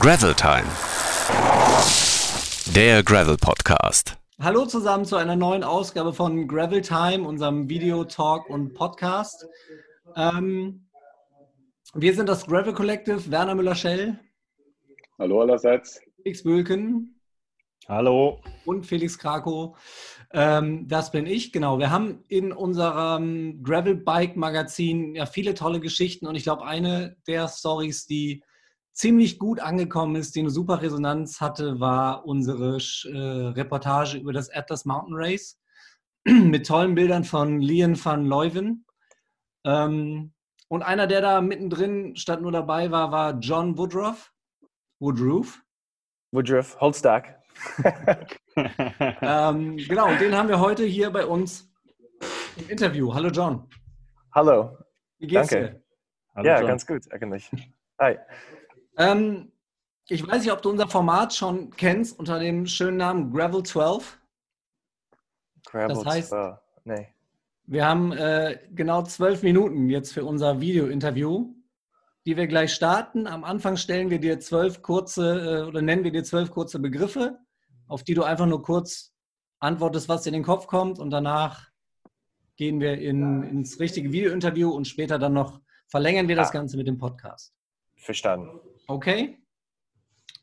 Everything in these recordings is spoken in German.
Gravel Time. Der Gravel Podcast. Hallo zusammen zu einer neuen Ausgabe von Gravel Time, unserem Video, Talk und Podcast. Ähm, wir sind das Gravel Collective, Werner Müller-Schell. Hallo allerseits. Felix Bülken. Hallo. Und Felix Krakow. Ähm, das bin ich, genau. Wir haben in unserem Gravel Bike Magazin ja viele tolle Geschichten und ich glaube, eine der Stories, die ziemlich gut angekommen ist, die eine super Resonanz hatte, war unsere äh, Reportage über das Atlas Mountain Race mit tollen Bildern von Lian van Leuven. Ähm, und einer, der da mittendrin statt nur dabei war, war John Woodruff. Woodruff. Woodruff, Holstack. ähm, genau, den haben wir heute hier bei uns im Interview. Hallo John. Hallo. Wie geht's Danke. dir? Hallo, ja, John. ganz gut, eigentlich. Hi. Ähm, ich weiß nicht, ob du unser Format schon kennst unter dem schönen Namen Gravel 12. Gravel das heißt, 12. Nee. wir haben äh, genau zwölf Minuten jetzt für unser Video-Interview, die wir gleich starten. Am Anfang stellen wir dir zwölf kurze äh, oder nennen wir dir zwölf kurze Begriffe, auf die du einfach nur kurz antwortest, was dir in den Kopf kommt und danach gehen wir in, ins richtige Video-Interview und später dann noch verlängern wir das Ganze mit dem Podcast. Verstanden. Okay.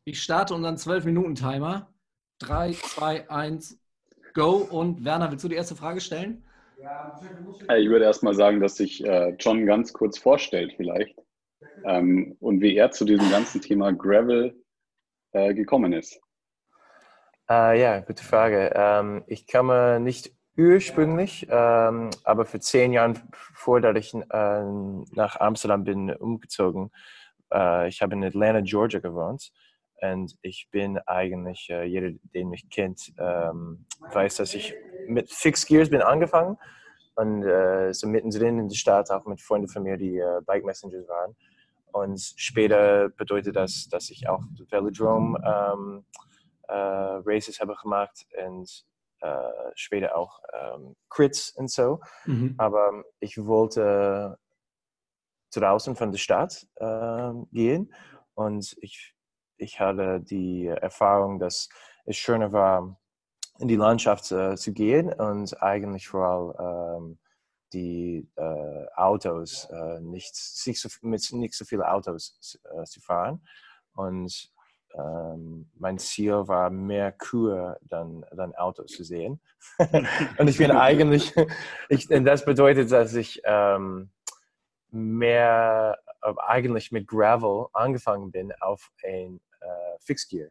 Ich starte unseren 12-Minuten-Timer. 3, 2, 1, go. Und Werner, willst du die erste Frage stellen? Ich würde erst mal sagen, dass sich äh, John ganz kurz vorstellt vielleicht ähm, und wie er zu diesem ganzen Thema Gravel äh, gekommen ist. Uh, ja, gute Frage. Ähm, ich komme nicht ursprünglich, ähm, aber für zehn Jahre vor, dass ich äh, nach Amsterdam bin, umgezogen äh, ich habe in Atlanta, Georgia gewohnt. Und ich bin eigentlich, äh, jeder, den mich kennt, ähm, weiß, dass ich mit Fixed Gears bin angefangen. Und äh, so mittendrin in der Stadt, auch mit Freunden von mir, die äh, Bike Messengers waren. Und später bedeutet das, dass ich auch Velodrome ähm, äh, Races habe gemacht und äh, später auch ähm, Crits und so. Mhm. Aber ich wollte draußen von der Stadt äh, gehen. Und ich, ich hatte die Erfahrung, dass es schöner war, in die Landschaft äh, zu gehen und eigentlich vor allem ähm, die äh, Autos, äh, nicht, nicht so, mit nicht so vielen Autos äh, zu fahren. Und ähm, mein Ziel war, mehr Kühe dann, dann Autos zu sehen. und ich bin eigentlich, ich, das bedeutet, dass ich ähm, mehr äh, eigentlich mit Gravel angefangen bin auf ein äh, Fixgear.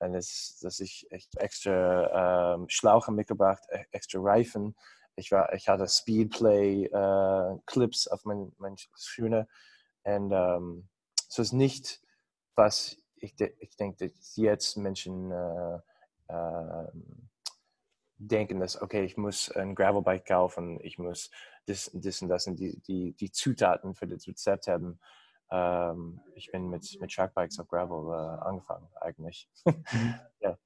Und das, dass ich extra ähm, Schlauche mitgebracht, e, extra Reifen. Ich, war, ich hatte Speedplay äh, Clips auf meinen mein Schuhe. Und ähm, so ist nicht, was ich, ich denke, dass jetzt Menschen äh, äh, denken, dass, okay, ich muss ein Gravelbike kaufen, ich muss das, das und das und die, die, die Zutaten für das Rezept haben. Ähm, ich bin mit, mit Trackbikes auf Gravel äh, angefangen, eigentlich. Mhm. ja.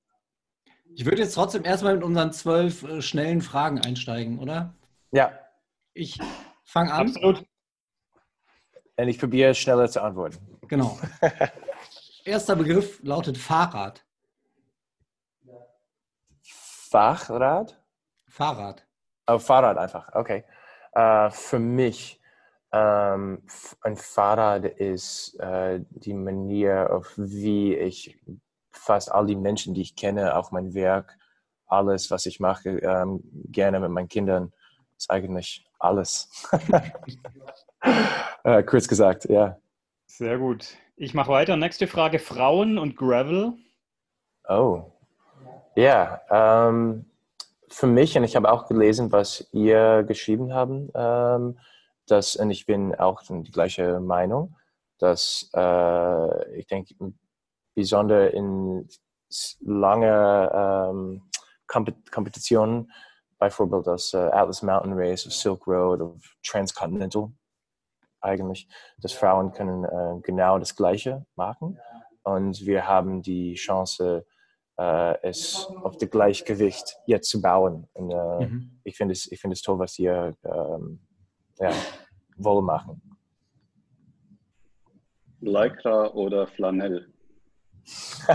Ich würde jetzt trotzdem erstmal mit unseren zwölf äh, schnellen Fragen einsteigen, oder? Ja. Ich fange an. Absolut. Und ich probiere schneller zu antworten. Genau. Erster Begriff lautet Fahrrad. Fahrrad? Fahrrad. Oh, Fahrrad einfach, okay. Uh, für mich, ähm, ein Fahrrad ist äh, die Manier, auf wie ich fast all die Menschen, die ich kenne, auch mein Werk, alles, was ich mache, ähm, gerne mit meinen Kindern, ist eigentlich alles. äh, kurz gesagt, ja. Sehr gut. Ich mache weiter. Nächste Frage: Frauen und Gravel. Oh, ja, ähm, für mich, und ich habe auch gelesen, was ihr geschrieben habt, ähm, dass, und ich bin auch die gleiche Meinung, dass äh, ich denke, besonders in lange ähm, Kompetitionen, bei Vorbild das äh, Atlas Mountain Race, Silk Road, Transcontinental, eigentlich, dass Frauen können äh, genau das Gleiche machen. Und wir haben die Chance, es auf das Gleichgewicht jetzt zu bauen. Und, äh, mhm. Ich finde es, find es toll, was ihr ähm, ja, wohl machen. Lycra oder Flanell?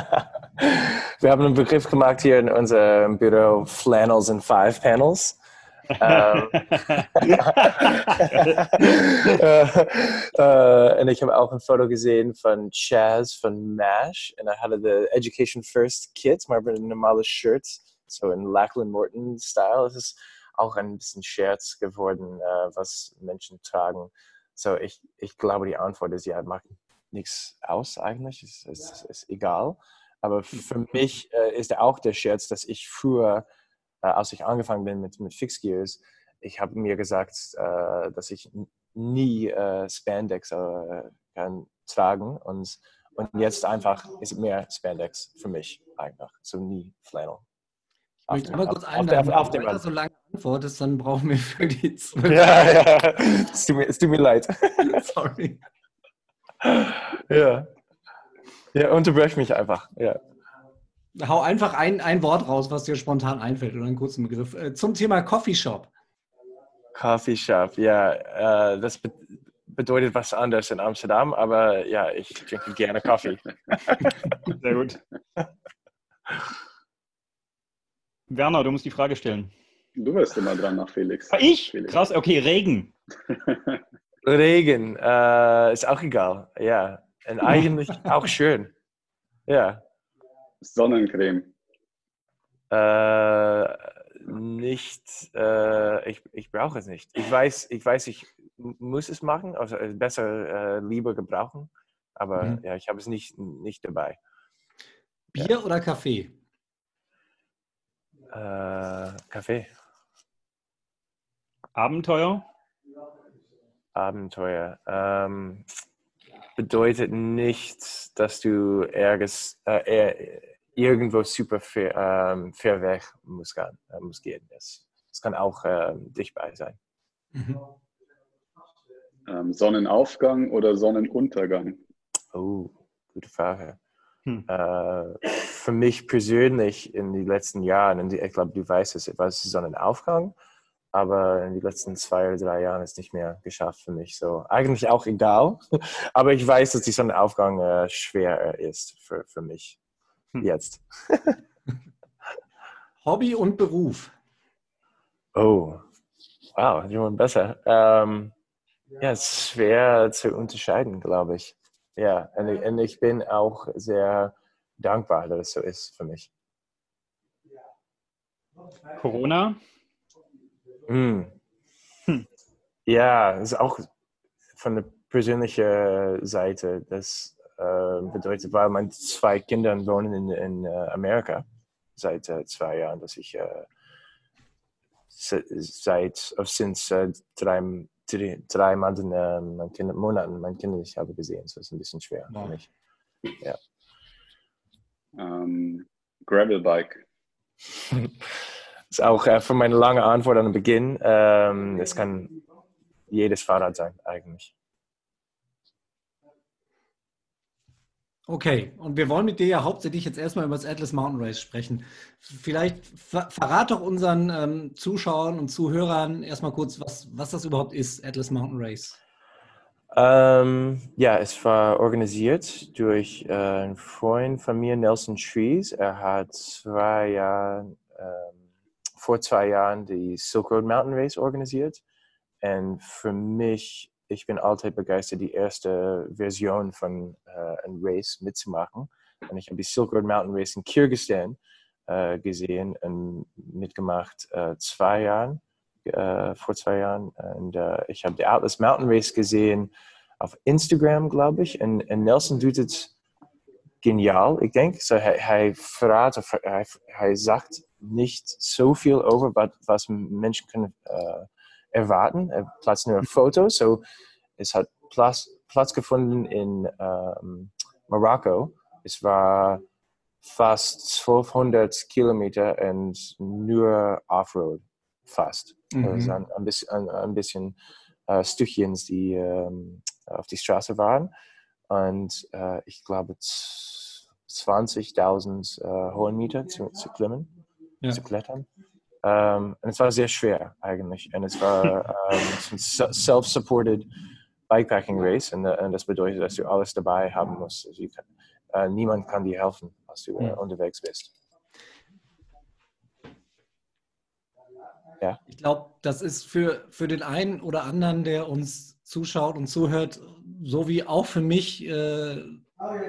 Wir haben einen Begriff gemacht hier in unserem Büro, Flannels and Five Panels. Ähm, äh, und ich habe auch ein Foto gesehen von Chaz von MASH und er hatte das Education First Kit, mal einem normales Shirt, so in Lachlan Morton Style. Es ist auch ein bisschen Scherz geworden, äh, was Menschen tragen. So, ich, ich glaube, die Antwort ist ja, macht nichts aus eigentlich, es ist, ist, ist egal. Aber für mich äh, ist auch der Scherz, dass ich früher, äh, als ich angefangen bin mit, mit Fixed Gears, ich habe mir gesagt, äh, dass ich nie äh, Spandex äh, kann tragen und, und jetzt einfach ist mehr Spandex für mich einfach, so nie Flannel. Ich möchte aber kurz einladen, auf, wenn du so lange antwortest, dann brauchen wir für die zwölf. Ja, ja, es tut mir, es tut mir leid. Sorry. Ja. Ja, unterbrech mich einfach. Ja. Hau einfach ein, ein Wort raus, was dir spontan einfällt oder einen kurzen Begriff. Äh, zum Thema Coffeeshop. Coffeeshop, ja. Äh, das be bedeutet was anderes in Amsterdam, aber ja, ich trinke gerne Kaffee. Sehr gut. Werner, du musst die Frage stellen. Du wirst immer dran nach Felix. Ah, ich? Felix. Krass, okay, Regen. Regen, äh, ist auch egal, ja. Und eigentlich auch schön. Ja. Sonnencreme. Äh, nicht, äh, ich, ich brauche es nicht. Ich weiß, ich weiß, ich muss es machen, also besser äh, lieber gebrauchen, aber mhm. ja, ich habe es nicht, nicht dabei. Bier ja. oder Kaffee? Äh, Kaffee. Abenteuer? Abenteuer. Ähm, bedeutet nicht, dass du ergens, äh, irgendwo super fair, ähm, fair weg muss, gehen. Äh, muss gehen. Das, das kann auch äh, dichtbar sein. Mhm. Ähm, Sonnenaufgang oder Sonnenuntergang? Oh, gute Frage. Hm. Äh, für mich persönlich in den letzten Jahren, und ich glaube, du weißt es, war es Sonnenaufgang aber in den letzten zwei oder drei Jahren ist es nicht mehr geschafft für mich. So eigentlich auch egal, aber ich weiß, dass die Sonnenaufgang äh, schwer ist für, für mich hm. jetzt. Hobby und Beruf. Oh, wow, die besser. Ähm, ja, es ist schwer zu unterscheiden, glaube ich. Ja, und, und ich bin auch sehr dankbar, dass es so ist für mich. Corona hm. Hm. Ja, das ist auch von der persönlichen Seite. Das äh, bedeutet, weil meine zwei Kinder wohnen in, in uh, Amerika seit uh, zwei Jahren, dass ich uh, seit sinds drei, drei, drei Monaten, mein kind, Monaten mein Kind nicht habe gesehen. Das ist ein bisschen schwer wow. für mich. Ja. Um, ähm, Gravelbike. ist auch äh, für meine lange Antwort an den Beginn. Ähm, es kann jedes Fahrrad sein, eigentlich. Okay, und wir wollen mit dir ja hauptsächlich jetzt erstmal über das Atlas Mountain Race sprechen. Vielleicht ver verrat doch unseren ähm, Zuschauern und Zuhörern erstmal kurz, was, was das überhaupt ist, Atlas Mountain Race. Ähm, ja, es war organisiert durch äh, einen Freund von mir, Nelson Trees. Er hat zwei Jahre ähm, vor zwei Jahren die Silk Road Mountain Race organisiert. Und für mich, ich bin allzeit begeistert, die erste Version von äh, einem Race mitzumachen. Und ich habe die Silk Road Mountain Race in Kirgisistan äh, gesehen und mitgemacht äh, zwei Jahren, äh, vor zwei Jahren. Und äh, ich habe die Atlas Mountain Race gesehen auf Instagram, glaube ich. Und, und Nelson tut es genial, ik denk. So, verraadt, of hij, hij zegt nicht so viel over was Menschen können äh, erwarten. Er platzt nur Fotos. So, es hat Platz, Platz gefunden in ähm, Marokko. Es war fast 1200 Kilometer und nur Offroad fast. Mhm. Also ein, ein, bisschen, ein, ein bisschen äh, Stückchen, die ähm, auf die Straße waren. Und äh, ich glaube 20.000 äh, Höhenmeter zu, zu klimmen ja. zu klettern. Ähm, und es war sehr schwer eigentlich. Und es war ähm, ein self-supported Bikepacking Race. Und, und, das bedeutet, dass du alles dabei haben musst. Also kann, äh, niemand kann dir helfen, als du äh, unterwegs bist. Ja. Ich glaube, das ist für, für den einen oder anderen, der uns zuschaut und zuhört, so wie auch für mich äh,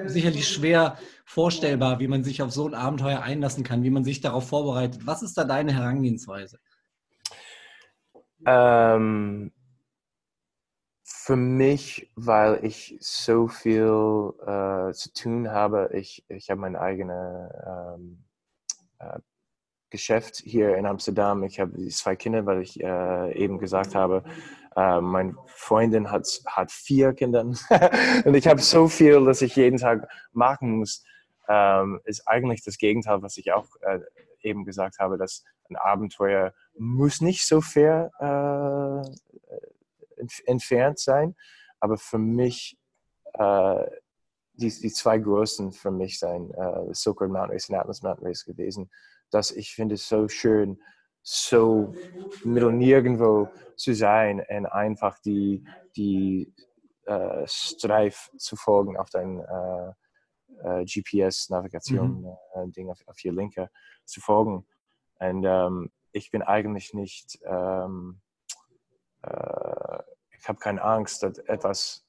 sicherlich schwer vorstellbar, wie man sich auf so ein Abenteuer einlassen kann, wie man sich darauf vorbereitet. Was ist da deine Herangehensweise? Ähm, für mich, weil ich so viel äh, zu tun habe, ich, ich habe mein eigenes ähm, äh, Geschäft hier in Amsterdam. Ich habe zwei Kinder, weil ich äh, eben gesagt habe, äh, meine Freundin hat, hat vier Kinder und ich habe so viel, dass ich jeden Tag machen muss. Ähm, ist eigentlich das Gegenteil, was ich auch äh, eben gesagt habe, dass ein Abenteuer muss nicht so fair äh, entf entfernt sein, aber für mich äh, die, die zwei größten für mich sein äh, Silk Road Mountain Race und Atlas Mountain Race gewesen, dass ich finde es so schön, so mittel nirgendwo zu sein und einfach die, die äh, Streif zu folgen auf dein äh, äh, GPS-Navigation-Ding auf, auf hier Linke zu folgen. Und ähm, ich bin eigentlich nicht, ähm, äh, ich habe keine Angst, dass etwas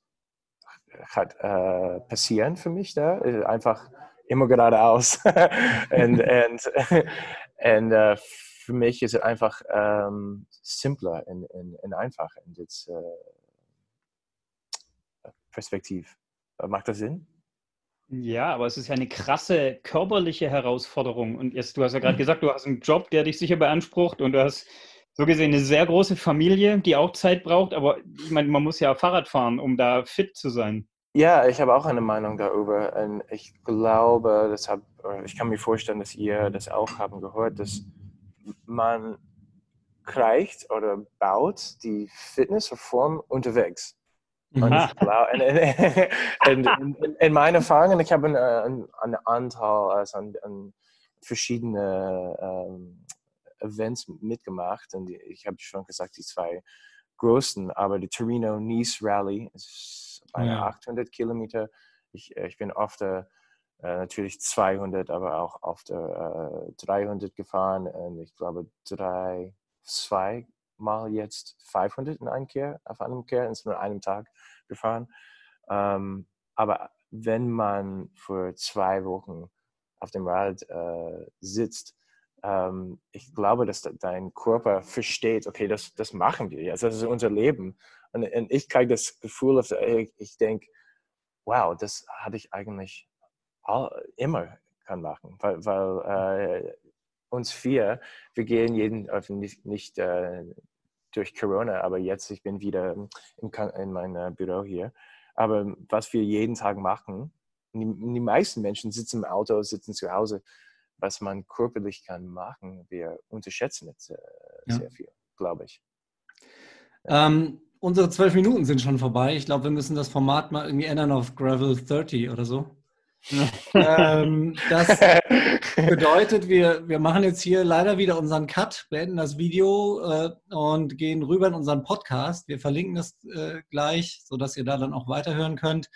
hat, äh, passieren für mich da. Äh, Einfach immer geradeaus. und und, und äh, für mich ist es einfach ähm, simpler und, und, und einfach. Und jetzt, äh, Perspektiv. Macht das Sinn? Ja, aber es ist ja eine krasse körperliche Herausforderung. Und jetzt, du hast ja gerade gesagt, du hast einen Job, der dich sicher beansprucht und du hast so gesehen eine sehr große Familie, die auch Zeit braucht. Aber ich meine, man muss ja Fahrrad fahren, um da fit zu sein. Ja, ich habe auch eine Meinung darüber. Und ich glaube, deshalb, ich kann mir vorstellen, dass ihr das auch haben gehört, dass man kriegt oder baut die Fitnessreform unterwegs. Und ich glaube, in, in, in, in meiner Erfahrung, ich habe einen, einen Anteil, also an, an verschiedene ähm, Events mitgemacht und ich habe schon gesagt, die zwei größten, aber die Torino-Nice Rally ist bei Ja. 800 Kilometer. Ich, ich bin oft äh, natürlich 200, aber auch oft äh, 300 gefahren und ich glaube drei, zwei Mal jetzt 500 in einem Kehr, auf einem Kehr, in nur einem Tag gefahren. Ähm, aber wenn man für zwei Wochen auf dem Rad äh, sitzt, ähm, ich glaube, dass de dein Körper versteht, okay, das, das machen wir jetzt, das ist unser Leben. Und, und ich kriege das Gefühl, ich, ich denke, wow, das hatte ich eigentlich all, immer kann machen, weil, weil äh, uns vier, wir gehen jeden, also nicht, nicht äh, durch Corona, aber jetzt, ich bin wieder im, in meinem Büro hier. Aber was wir jeden Tag machen, die, die meisten Menschen sitzen im Auto, sitzen zu Hause, was man körperlich kann machen, wir unterschätzen es äh, Ja. sehr viel, glaube ich. Ähm, unsere zwölf Minuten sind schon vorbei. Ich glaube, wir müssen das Format mal irgendwie ändern auf Gravel 30 oder so. ähm, das bedeutet, wir, wir machen jetzt hier leider wieder unseren Cut, beenden das Video äh, und gehen rüber in unseren Podcast. Wir verlinken das äh, gleich, sodass ihr da dann auch weiterhören könnt.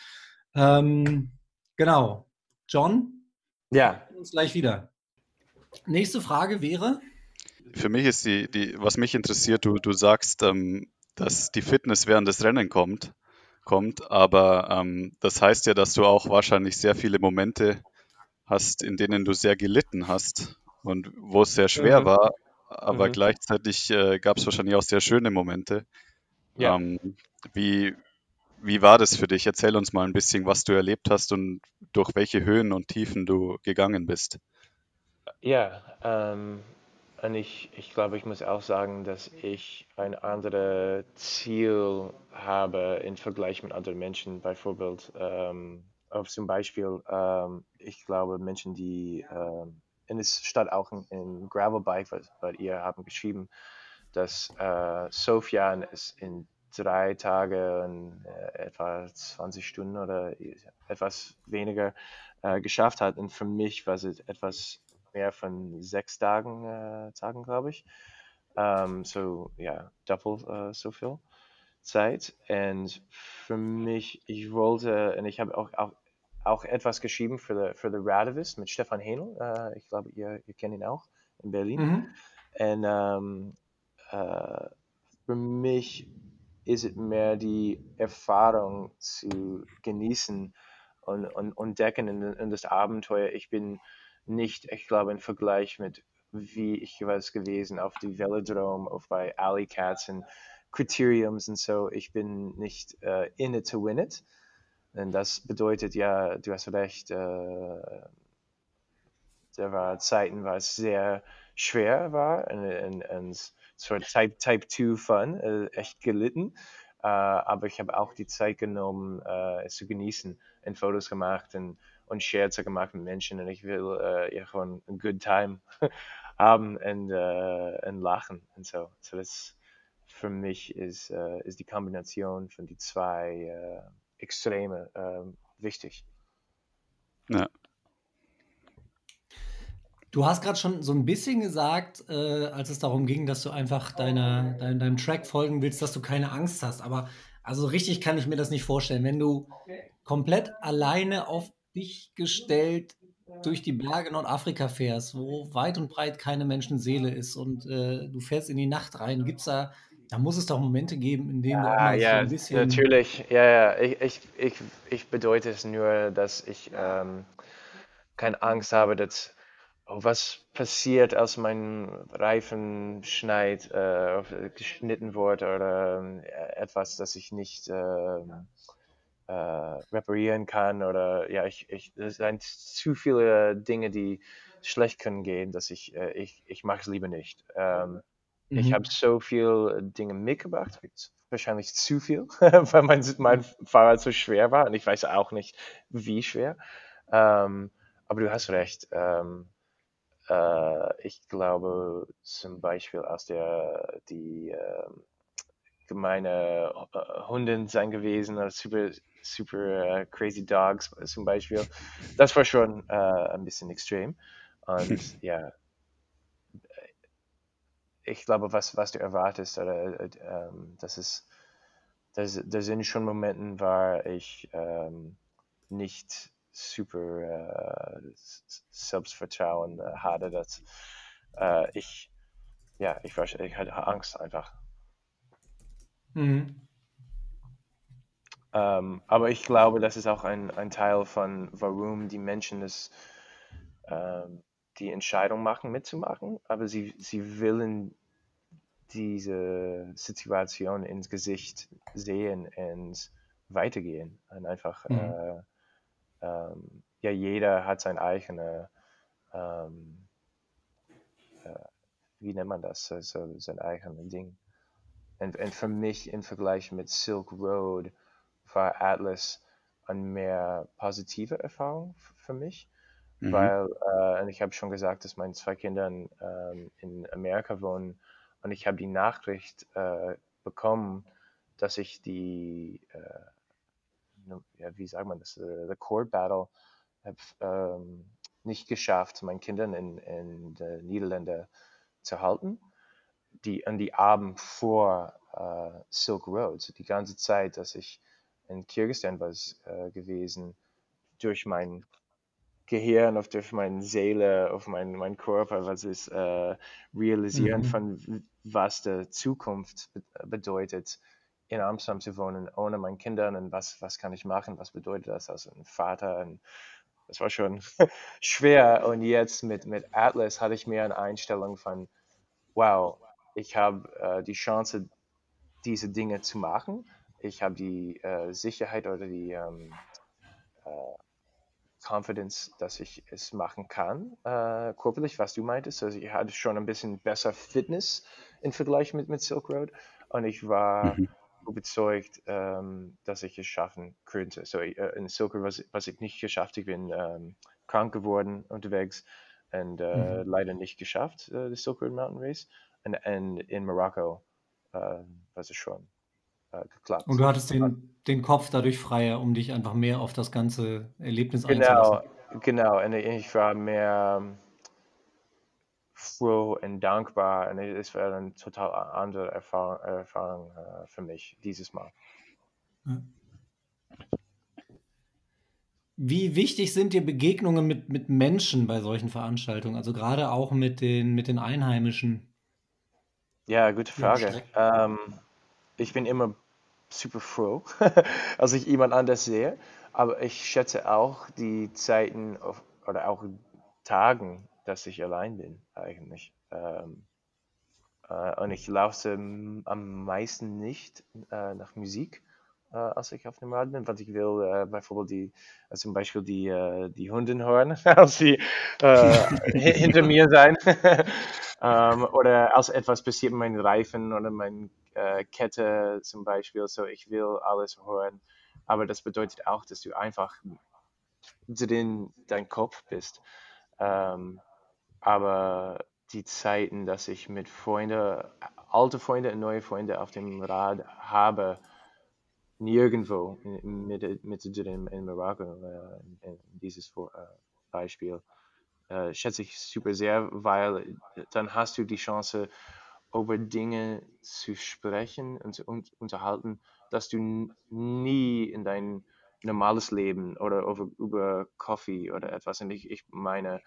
Ähm, genau. John, ja, wir sehen uns gleich wieder. Nächste Frage wäre. Für mich ist die, die was mich interessiert, du, du sagst, ähm, dass die Fitness während des Rennen kommt, kommt, aber ähm, das heißt ja, dass du auch wahrscheinlich sehr viele Momente hast, in denen du sehr gelitten hast und wo es sehr schwer Mhm. war, aber Mhm. gleichzeitig äh, gab es wahrscheinlich auch sehr schöne Momente. Ja. Ähm, wie, wie war das für dich? Erzähl uns mal ein bisschen, was du erlebt hast und durch welche Höhen und Tiefen du gegangen bist. Ja, ähm, und ich, ich glaube, ich muss auch sagen, dass ich ein anderes Ziel habe im Vergleich mit anderen Menschen. Bei Vorbild, ähm, auf zum Beispiel, ähm, ich glaube, Menschen, die, ähm, und es steht auch in, in Gravelbike, weil, weil ihr haben geschrieben, dass äh, Sofian es in drei Tagen äh, etwa 20 Stunden oder etwas weniger äh, geschafft hat. Und für mich war es etwas mehr von sechs Tagen, äh, Tagen glaube ich. Ähm, so, ja, doppelt äh, so viel Zeit. Und für mich, ich wollte, und ich habe auch, auch auch etwas geschrieben für The, für the Radivist mit Stefan Henel. Äh, ich glaube, ihr, ihr kennt ihn auch in Berlin. Mhm. Und ähm, äh, für mich ist es mehr die Erfahrung zu genießen und, und entdecken in, in das Abenteuer. Ich bin nicht, ich glaube, im Vergleich mit wie ich was gewesen auf die Velodrome, auf bei Alley Cats und Criteriums und so. Ich bin nicht uh, in it to win it. Und das bedeutet ja, du hast recht, äh, da war Zeiten, wo es sehr schwer war und, und, und so Type, Type 2 Fun, äh, echt gelitten. Äh, aber ich habe auch die Zeit genommen, äh, es zu genießen und Fotos gemacht und, und Scherze gemacht mit Menschen und ich will äh, ja gewoon ein good time haben und, äh, und lachen und so. So das für mich ist, äh, ist die Kombination von die zwei äh, Extreme ähm, wichtig. Ja. Du hast gerade schon so ein bisschen gesagt, äh, als es darum ging, dass du einfach deiner, dein, deinem Track folgen willst, dass du keine Angst hast. Aber also richtig kann ich mir das nicht vorstellen. Wenn du komplett alleine auf dich gestellt durch die Berge Nordafrika fährst, wo weit und breit keine Menschenseele ist und äh, du fährst in die Nacht rein, gibt es da da muss es doch Momente geben, in denen du auch mal ja, so ein bisschen. Natürlich, ja, ja. Ich, ich, ich, ich bedeute es nur, dass ich ähm, keine Angst habe, dass oh, was passiert, als mein Reifen schneit, äh, geschnitten wurde oder äh, etwas, das ich nicht äh, äh, reparieren kann oder ja, ich, ich, es sind zu viele Dinge, die schlecht können gehen, dass ich, äh, ich, ich mache es lieber nicht. Ähm, Mhm. Ich habe so viel Dinge mitgebracht, wahrscheinlich zu viel, weil mein, mein Fahrrad so schwer war und ich weiß auch nicht, wie schwer. Ähm, aber du hast recht. Ähm, äh, ich glaube zum Beispiel aus der die äh, gemeine äh, Hunden sein gewesen oder super super uh, crazy dogs zum Beispiel. Das war schon uh, ein bisschen extrem. Und ja, ich glaube, was, was du erwartest, oder, äh, ähm, das ist, das, das sind schon Momente, wo ich ähm, nicht super äh, Selbstvertrauen äh, hatte, dass äh, ich, ja, ich, war, ich hatte Angst einfach. Mhm. Ähm, aber ich glaube, das ist auch ein, ein Teil von, warum die Menschen das ähm, die Entscheidung machen, mitzumachen, aber sie, sie wollen diese Situation ins Gesicht sehen und weitergehen. Und einfach, mhm. äh, ähm, ja, jeder hat sein eigenes, ähm, äh, wie nennt man das, also sein eigenes Ding. Und, und für mich im Vergleich mit Silk Road war Atlas eine mehr positive Erfahrung für mich. Mhm. Weil, äh, ich habe schon gesagt, dass meine zwei Kinder ähm, in Amerika wohnen und ich habe die Nachricht äh, bekommen, dass ich die, äh, ja, wie sagt man das, äh, the Court Battle habe ähm, nicht geschafft, meinen Kindern in, in den Niederlanden zu halten. Die, an die Abend vor äh, Silk Road, die ganze Zeit, dass ich in Kirgisistan war äh, gewesen, durch mein Gehirn, auf durch meine Seele, auf meinen mein Körper, was ist äh, realisieren mhm. von was die Zukunft bedeutet, in Amsterdam zu wohnen, ohne meine Kinder und was, was kann ich machen, was bedeutet das als ein Vater und das war schon schwer und jetzt mit, mit Atlas hatte ich mehr eine Einstellung von, wow, ich habe äh, die Chance, diese Dinge zu machen. Ich habe die äh, Sicherheit oder die ähm, äh, Confidence, dass ich es machen kann, äh, körperlich, was du meintest. Also ich hatte schon ein bisschen besser Fitness im Vergleich mit, mit Silk Road und ich war mhm. überzeugt, ähm, dass ich es schaffen könnte. So äh, in Silk Road, was, was ich nicht geschafft, ich bin ähm, krank geworden unterwegs und äh, mhm. leider nicht geschafft, äh, das Silk Road Mountain Race. Und, und in Marokko äh, war es schon äh, geklappt. Und du hattest den, den Kopf dadurch freier, um dich einfach mehr auf das ganze Erlebnis genau, einzulassen. Genau, und ich war mehr ähm, froh und dankbar und es war eine total andere Erfahrung, Erfahrung uh, für mich dieses Mal. Wie wichtig sind dir Begegnungen mit, mit Menschen bei solchen Veranstaltungen? Also gerade auch mit den, mit den Einheimischen? Ja, gute Frage. Ähm, ich bin immer super froh, als ich jemand anders sehe. Aber ich schätze auch die Zeiten auf, oder auch Tagen, dass ich allein bin eigentlich. Ähm, äh, und ich laufe am meisten nicht äh, nach Musik, äh, als ich auf dem Rad bin, weil ich will äh, beispielsweise die, äh, zum Beispiel die, äh, die Hunden hören, als sie hinter mir sein. ähm, oder als etwas passiert mit meinen Reifen oder meinen Kette zum Beispiel. So, ich will alles hören. Aber das bedeutet auch, dass du einfach drin dein Kopf bist. Ähm, aber die Zeiten, dass ich mit Freunden, alte Freunde und neue Freunde auf dem Rad habe, nirgendwo mit, mit drin in Marokko, äh, in dieses äh, Beispiel, äh, schätze ich super sehr, weil dann hast du die Chance, über Dinge zu sprechen und zu unterhalten, dass du nie in dein normales Leben oder über, über Kaffee oder etwas, und ich, ich meine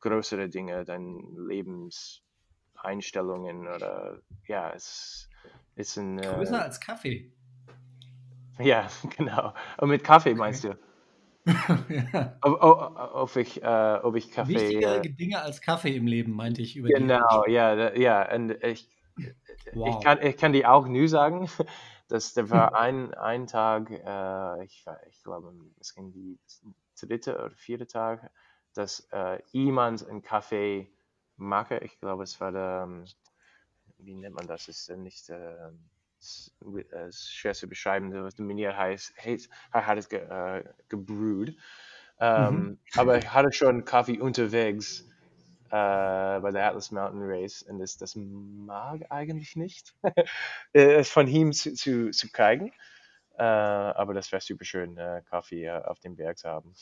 größere Dinge, deine Lebenseinstellungen oder ja, es ist ein... Größer äh, als Kaffee. Ja, genau. Und mit Kaffee meinst du? ja. ob, ob, ob, ich, äh, ob ich Kaffee. Wichtigere äh, Dinge als Kaffee im Leben, meinte ich. Über genau, ja, ja. Und ich, wow. ich, kann, ich kann dir auch nie sagen, dass da war ein, ein Tag, äh, ich, ich glaube, es ging die dritte oder vierte Tag, dass äh, jemand einen Kaffee mache. Ich glaube, es war der, ähm, wie nennt man das? Ist nicht äh, schwer zu beschreiben, was die Manier heißt. Er hat es ge, äh, gebrüht. Ähm, mhm. Aber ich hatte schon Kaffee unterwegs äh, bei der Atlas Mountain Race und das, das mag eigentlich nicht, äh, von ihm zu, zu, zu kriegen. Äh, aber das wäre super schön, äh, Kaffee äh, auf dem Berg zu haben.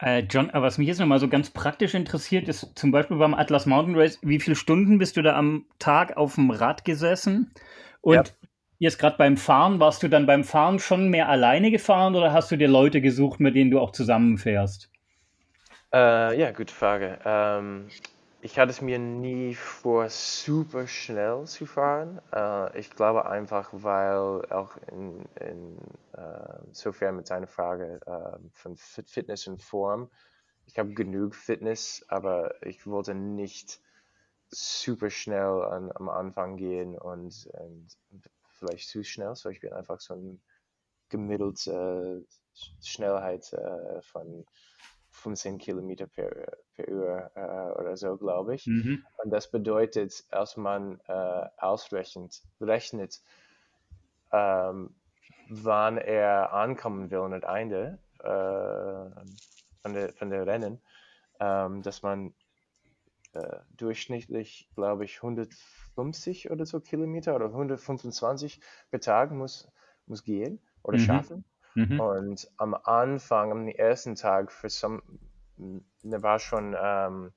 Äh, John, was mich jetzt nochmal so ganz praktisch interessiert, ist zum Beispiel beim Atlas Mountain Race, wie viele Stunden bist du da am Tag auf dem Rad gesessen? Und ja. jetzt gerade beim Fahren, warst du dann beim Fahren schon mehr alleine gefahren oder hast du dir Leute gesucht, mit denen du auch zusammenfährst? Äh, ja, gute Frage. Ähm, ich hatte es mir nie vor, super schnell zu fahren. Äh, ich glaube einfach, weil auch in, in äh, sofern mit seiner Frage äh, von Fitness und Form, ich habe genug Fitness, aber ich wollte nicht super schnell an, am Anfang gehen und, und, vielleicht zu schnell. So ich bin einfach so ein gemiddelte Schnellheit äh, von 15 Kilometer per, per Uhr äh, oder so, glaube ich. Mhm. Und das bedeutet, als man äh, ausrechnet, rechnet, ähm, wann er ankommen will am Ende äh, von, der, von der Rennen, ähm, dass man äh, durchschnittlich, glaube ich, 150 oder so Kilometer oder 125 per Tag muss, muss gehen oder mhm. schaffen. Mhm. Und am Anfang, am ersten Tag, für some, da war schon ähm,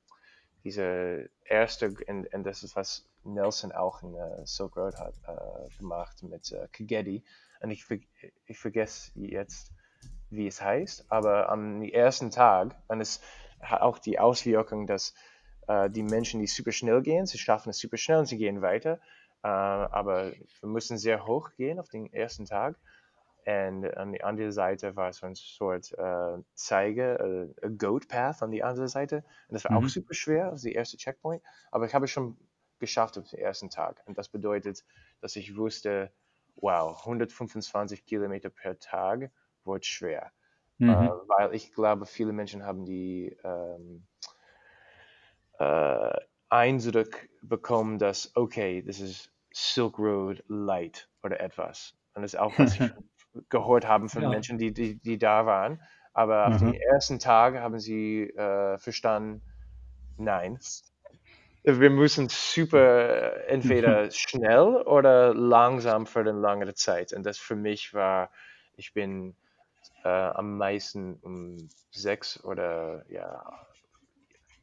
diese erste, und, und, das ist was Nelson auch in uh, Silk Road hat äh, gemacht mit äh, Kagedi. Und ich, ich vergesse jetzt, wie es heißt, aber am ersten Tag, und es hat auch die Auswirkung, dass äh, die Menschen, die super schnell gehen, sie schaffen es super schnell und sie gehen weiter. Aber wir müssen sehr hoch gehen auf den ersten Tag. Und an der anderen Seite war so eine Sort äh, Zeige, äh, Goat Path an die andere Seite. Und das war mhm. auch super schwer, ist der erste Checkpoint. Aber ich habe es schon geschafft auf den ersten Tag. Und das bedeutet, dass ich wusste, wow, 125 Kilometer per Tag wird schwer. Mhm. Äh, weil ich glaube, viele Menschen haben die ähm, äh, Eindruck bekommen, dass, okay, das ist Silk Road Light oder etwas. Und das ist auch, was ich gehört haben von ja. Menschen, die, die, die da waren. Aber mhm. auf den ersten Tag haben sie äh, verstanden, nein. Wir müssen super entweder schnell oder langsam für eine lange Zeit. Und das für mich war, ich bin äh, am meisten um sechs oder ja,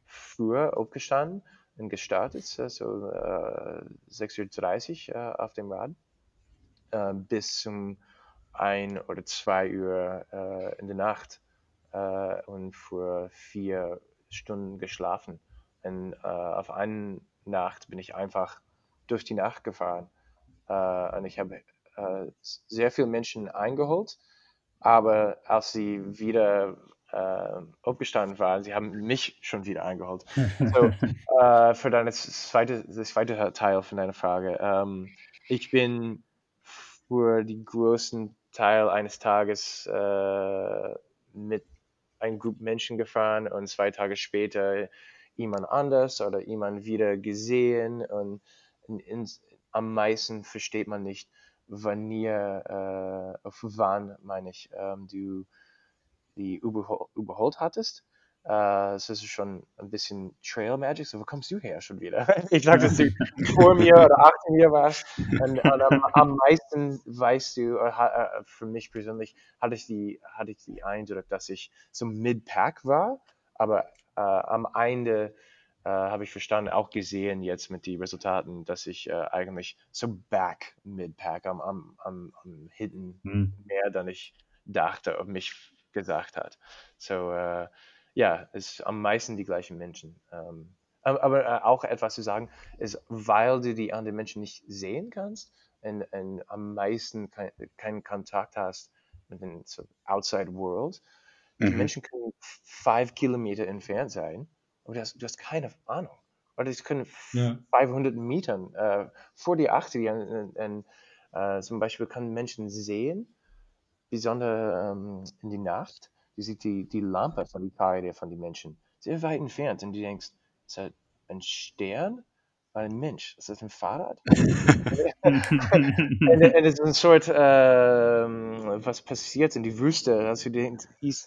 früher aufgestanden und gestartet, also äh, 6.30 Uhr äh, auf dem Rad, äh, bis zum ein oder zwei Uhr äh, in der Nacht äh, und für vier Stunden geschlafen. Und äh, auf eine Nacht bin ich einfach durch die Nacht gefahren. Äh, und ich habe äh, sehr viele Menschen eingeholt, aber als sie wieder äh, aufgestanden waren, sie haben mich schon wieder eingeholt. So, für deine zweite, das zweite Teil von deiner Frage. Ähm, ich bin für die größten Teil eines Tages äh, mit einer Gruppe Menschen gefahren und zwei Tage später jemand anders oder jemand wieder gesehen und in, in, am meisten versteht man nicht, wann ihr, äh, auf wann, meine ich, ähm, du die überhol überholt hattest. Äh, das ist schon ein bisschen Trail Magic. So, wo kommst du her schon wieder? ich dachte, dass du vor mir oder achter mir warst. Und, und am, am, meisten weißt du, äh, für mich persönlich, hatte ich die, hatte ich die Eindruck, dass ich so Mid-Pack war, aber äh, am Ende äh, habe ich verstanden, auch gesehen jetzt mit den Resultaten, dass ich äh, eigentlich so back Mid-Pack am, am, am, am Hitten hm. mehr, dann ich dachte, auf mich gesagt hat. So, äh, ja, es ist am meisten die gleichen Menschen. Ähm, aber äh, auch etwas zu sagen ist, weil du die anderen Menschen nicht sehen kannst und, und am meisten keinen kein Kontakt hast mit dem so Outside World. Mhm. Die Menschen können fünf Kilometer entfernt sein, aber du hast, du hast keine Ahnung. Oder sie können ja. 500 Metern äh, vor die Achte. Und, und, äh, zum Beispiel können Menschen sehen, besonders ähm, in die Nacht, du siehst die, die Lampe von die Fahrräder von den Menschen sehr weit entfernt und du denkst, ist das ein Stern ein Mensch? Ist das ein Fahrrad? und, es ist eine Sort, äh, was passiert in die Wüste, dass du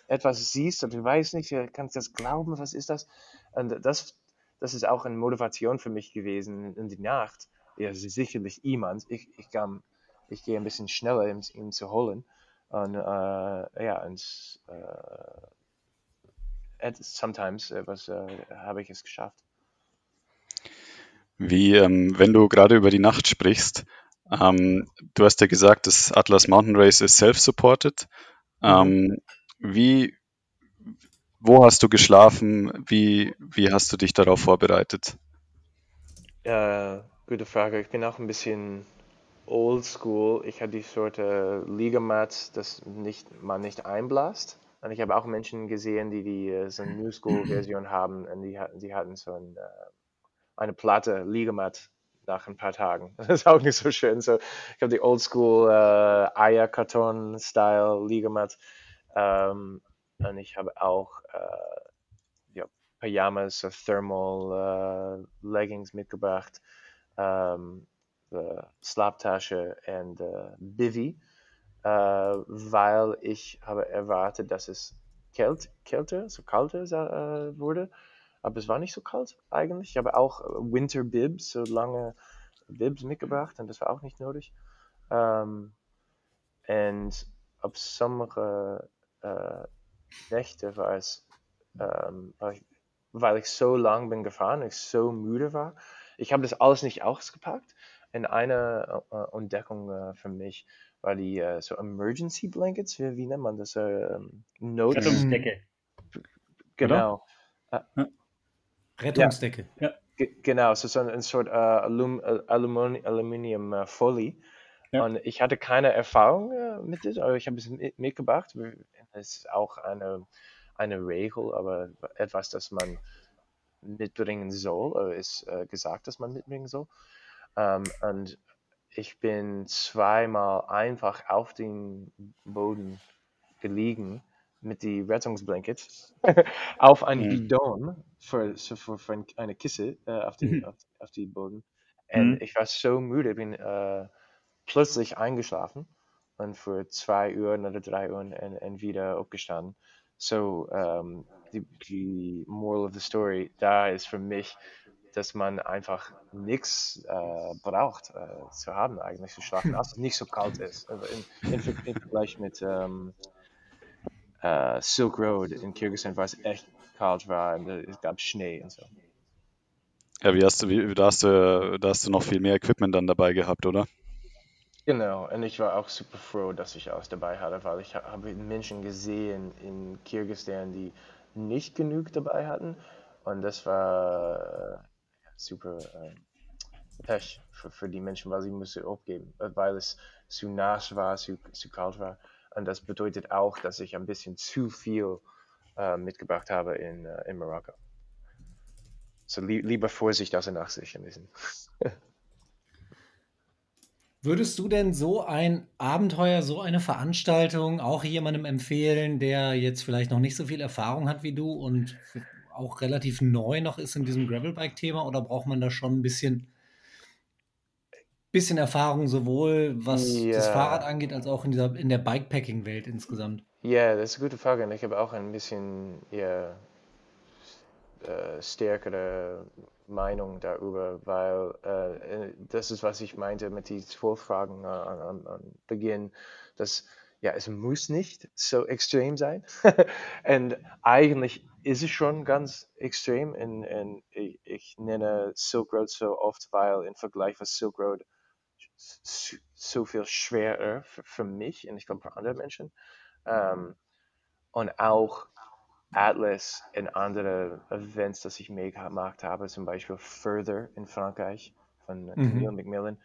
etwas siehst und du weißt nicht, kannst das glauben, was ist das? Und das, das ist auch eine Motivation für mich gewesen in die Nacht. Ja, sicherlich jemand. Ich, ich, kann, ich gehe ein bisschen schneller, um ihn zu holen. Und äh, ja, und äh, sometimes äh, was äh, habe ich es geschafft. Wie, ähm, wenn du gerade über die Nacht sprichst, ähm, du hast ja gesagt, das Atlas Mountain Race ist self-supported. Mhm. Ähm, wie, wo hast du geschlafen? Wie, wie hast du dich darauf vorbereitet? Ja, gute Frage. Ich bin auch ein bisschen oldschool. Ich hatte die Sorte Ligamat, das nicht, man nicht einblast. Und ich habe auch Menschen gesehen, die, die äh, so eine New School Version haben und die hatten, die hatten so ein, äh, eine Platte Ligamat nach ein paar Tagen. Das ist auch nicht so schön. So, ich habe die Oldschool äh, Eierkarton-Style Ligamat. Ähm, und ich habe auch äh, ja, Pyjamas, so Thermal äh, Leggings mitgebracht. Ähm, uh, Slaptasche und uh, Bivy, uh, weil ich habe erwartet, dass es kält, kälter, so kalter äh, wurde. Aber es war nicht so kalt eigentlich. Ich habe auch Winter Bibs, so lange Bibs mitgebracht und das war auch nicht nötig. Um, und ab sommige äh, Nächte war es, ähm, weil ich so lang bin gefahren, ich so müde war. Ich habe das alles nicht ausgepackt und eine äh, Entdeckung äh, für mich war die äh, so Emergency Blankets, wie, wie nennt man das? Ähm, Not Rettungsdecke. Genau. Ja. Rettungsdecke. Ja. Genau, so, so eine Sort äh, Alum Aluminium, Aluminium äh, Folie. Ja. Und ich hatte keine Erfahrung äh, mit das, aber ich habe es mitgebracht. Es ist auch eine, eine Regel, aber etwas, das man mitbringen soll, ist äh, gesagt, dass man mitbringen soll. Ähm, und ich bin zweimal einfach auf dem Boden gelegen mit die Rettungsblanket auf ein mhm. Bidon für, für, für eine Kiste äh, auf, den, mhm. auf, auf die Boden. Und mhm. ich war so müde, bin äh, plötzlich eingeschlafen und für zwei Uhr oder drei Uhr und, und wieder aufgestanden. So, um, ähm, die, die Moral of the Story da ist für mich, dass man einfach nichts äh, braucht äh, zu haben, eigentlich zu schlafen, als es nicht so kalt ist. Also in Vergleich mit ähm, äh, Silk Road in Kyrgyzstan, war es echt kalt war und es gab Schnee und so. Ja, wie hast du, wie, da, hast du, da hast du noch viel mehr Equipment dann dabei gehabt, oder? Genau, und ich war auch super froh, dass ich alles dabei hatte, weil ich habe Menschen gesehen in Kirgisistan, die nicht genug dabei hatten. Und das war äh, super äh, Pech für, für die Menschen, weil sie mussten abgeben, weil es zu nass war, zu, zu kalt war. Und das bedeutet auch, dass ich ein bisschen zu viel äh, mitgebracht habe in, äh, in Marokko. So li lieber Vorsicht als Nachsicht ein bisschen. Würdest du denn so ein Abenteuer, so eine Veranstaltung auch jemandem empfehlen, der jetzt vielleicht noch nicht so viel Erfahrung hat wie du und auch relativ neu noch ist in diesem Gravelbike-Thema? Oder braucht man da schon ein bisschen, bisschen Erfahrung, sowohl was Ja. das Fahrrad angeht, als auch in, dieser, in der Bikepacking-Welt insgesamt? Ja, das ist eine gute Frage. Und ich habe auch ein bisschen ja, äh, stärkere Meinung darüber, weil äh, das ist, was ich meinte mit den zwölf Fragen äh, an, an Beginn, dass ja, es muss nicht so extrem sein. Und eigentlich ist es schon ganz extrem. Und, und ich, ich nenne Silk Road so oft, weil im Vergleich was Silk Road so, so viel schwerer für, für mich und ich glaube für andere Menschen. Ähm, und auch Atlas in andere Events, das ich mehr gemacht habe, zum Beispiel Further in Frankreich von Mhm. Camille McMillan,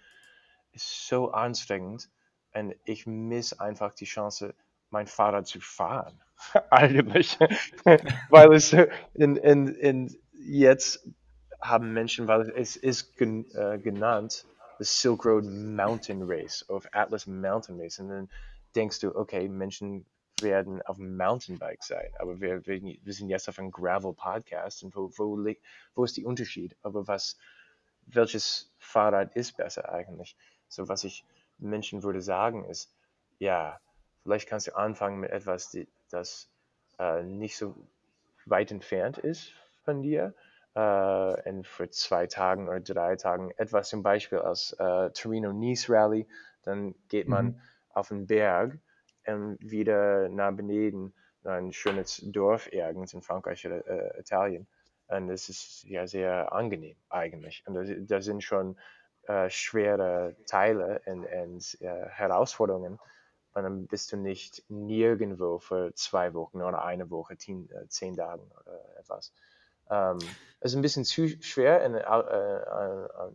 ist so anstrengend und ich miss einfach die Chance, mein Fahrrad zu fahren, eigentlich. weil es in, in, in jetzt haben Menschen, weil es ist gen, äh, genannt, the Silk Road Mountain Race of Atlas Mountain Race. Und dann denkst du, okay, Menschen werden auf Mountainbike sein, aber wir, wir, sind jetzt auf einem Gravel Podcast und wo, wo, wo ist der Unterschied? Aber was, welches Fahrrad ist besser eigentlich? So was ich Menschen würde sagen ist, ja, vielleicht kannst du anfangen mit etwas, die, das äh, nicht so weit entfernt ist von dir äh, und für zwei Tagen oder drei Tagen etwas zum Beispiel als äh, Torino-Nice Rally, dann geht man Mhm. auf den Berg und wieder nach Beneden, ein schönes Dorf irgendwo in Frankreich oder äh, Italien. Und es ist ja sehr angenehm eigentlich. Und da, da sind schon äh, schwere Teile und, und äh, Herausforderungen. Und dann bist du nicht nirgendwo für zwei Wochen oder eine Woche, zehn, äh, zehn Tagen oder etwas. Ähm, es ist ein bisschen zu schwer. Und, äh, äh, äh,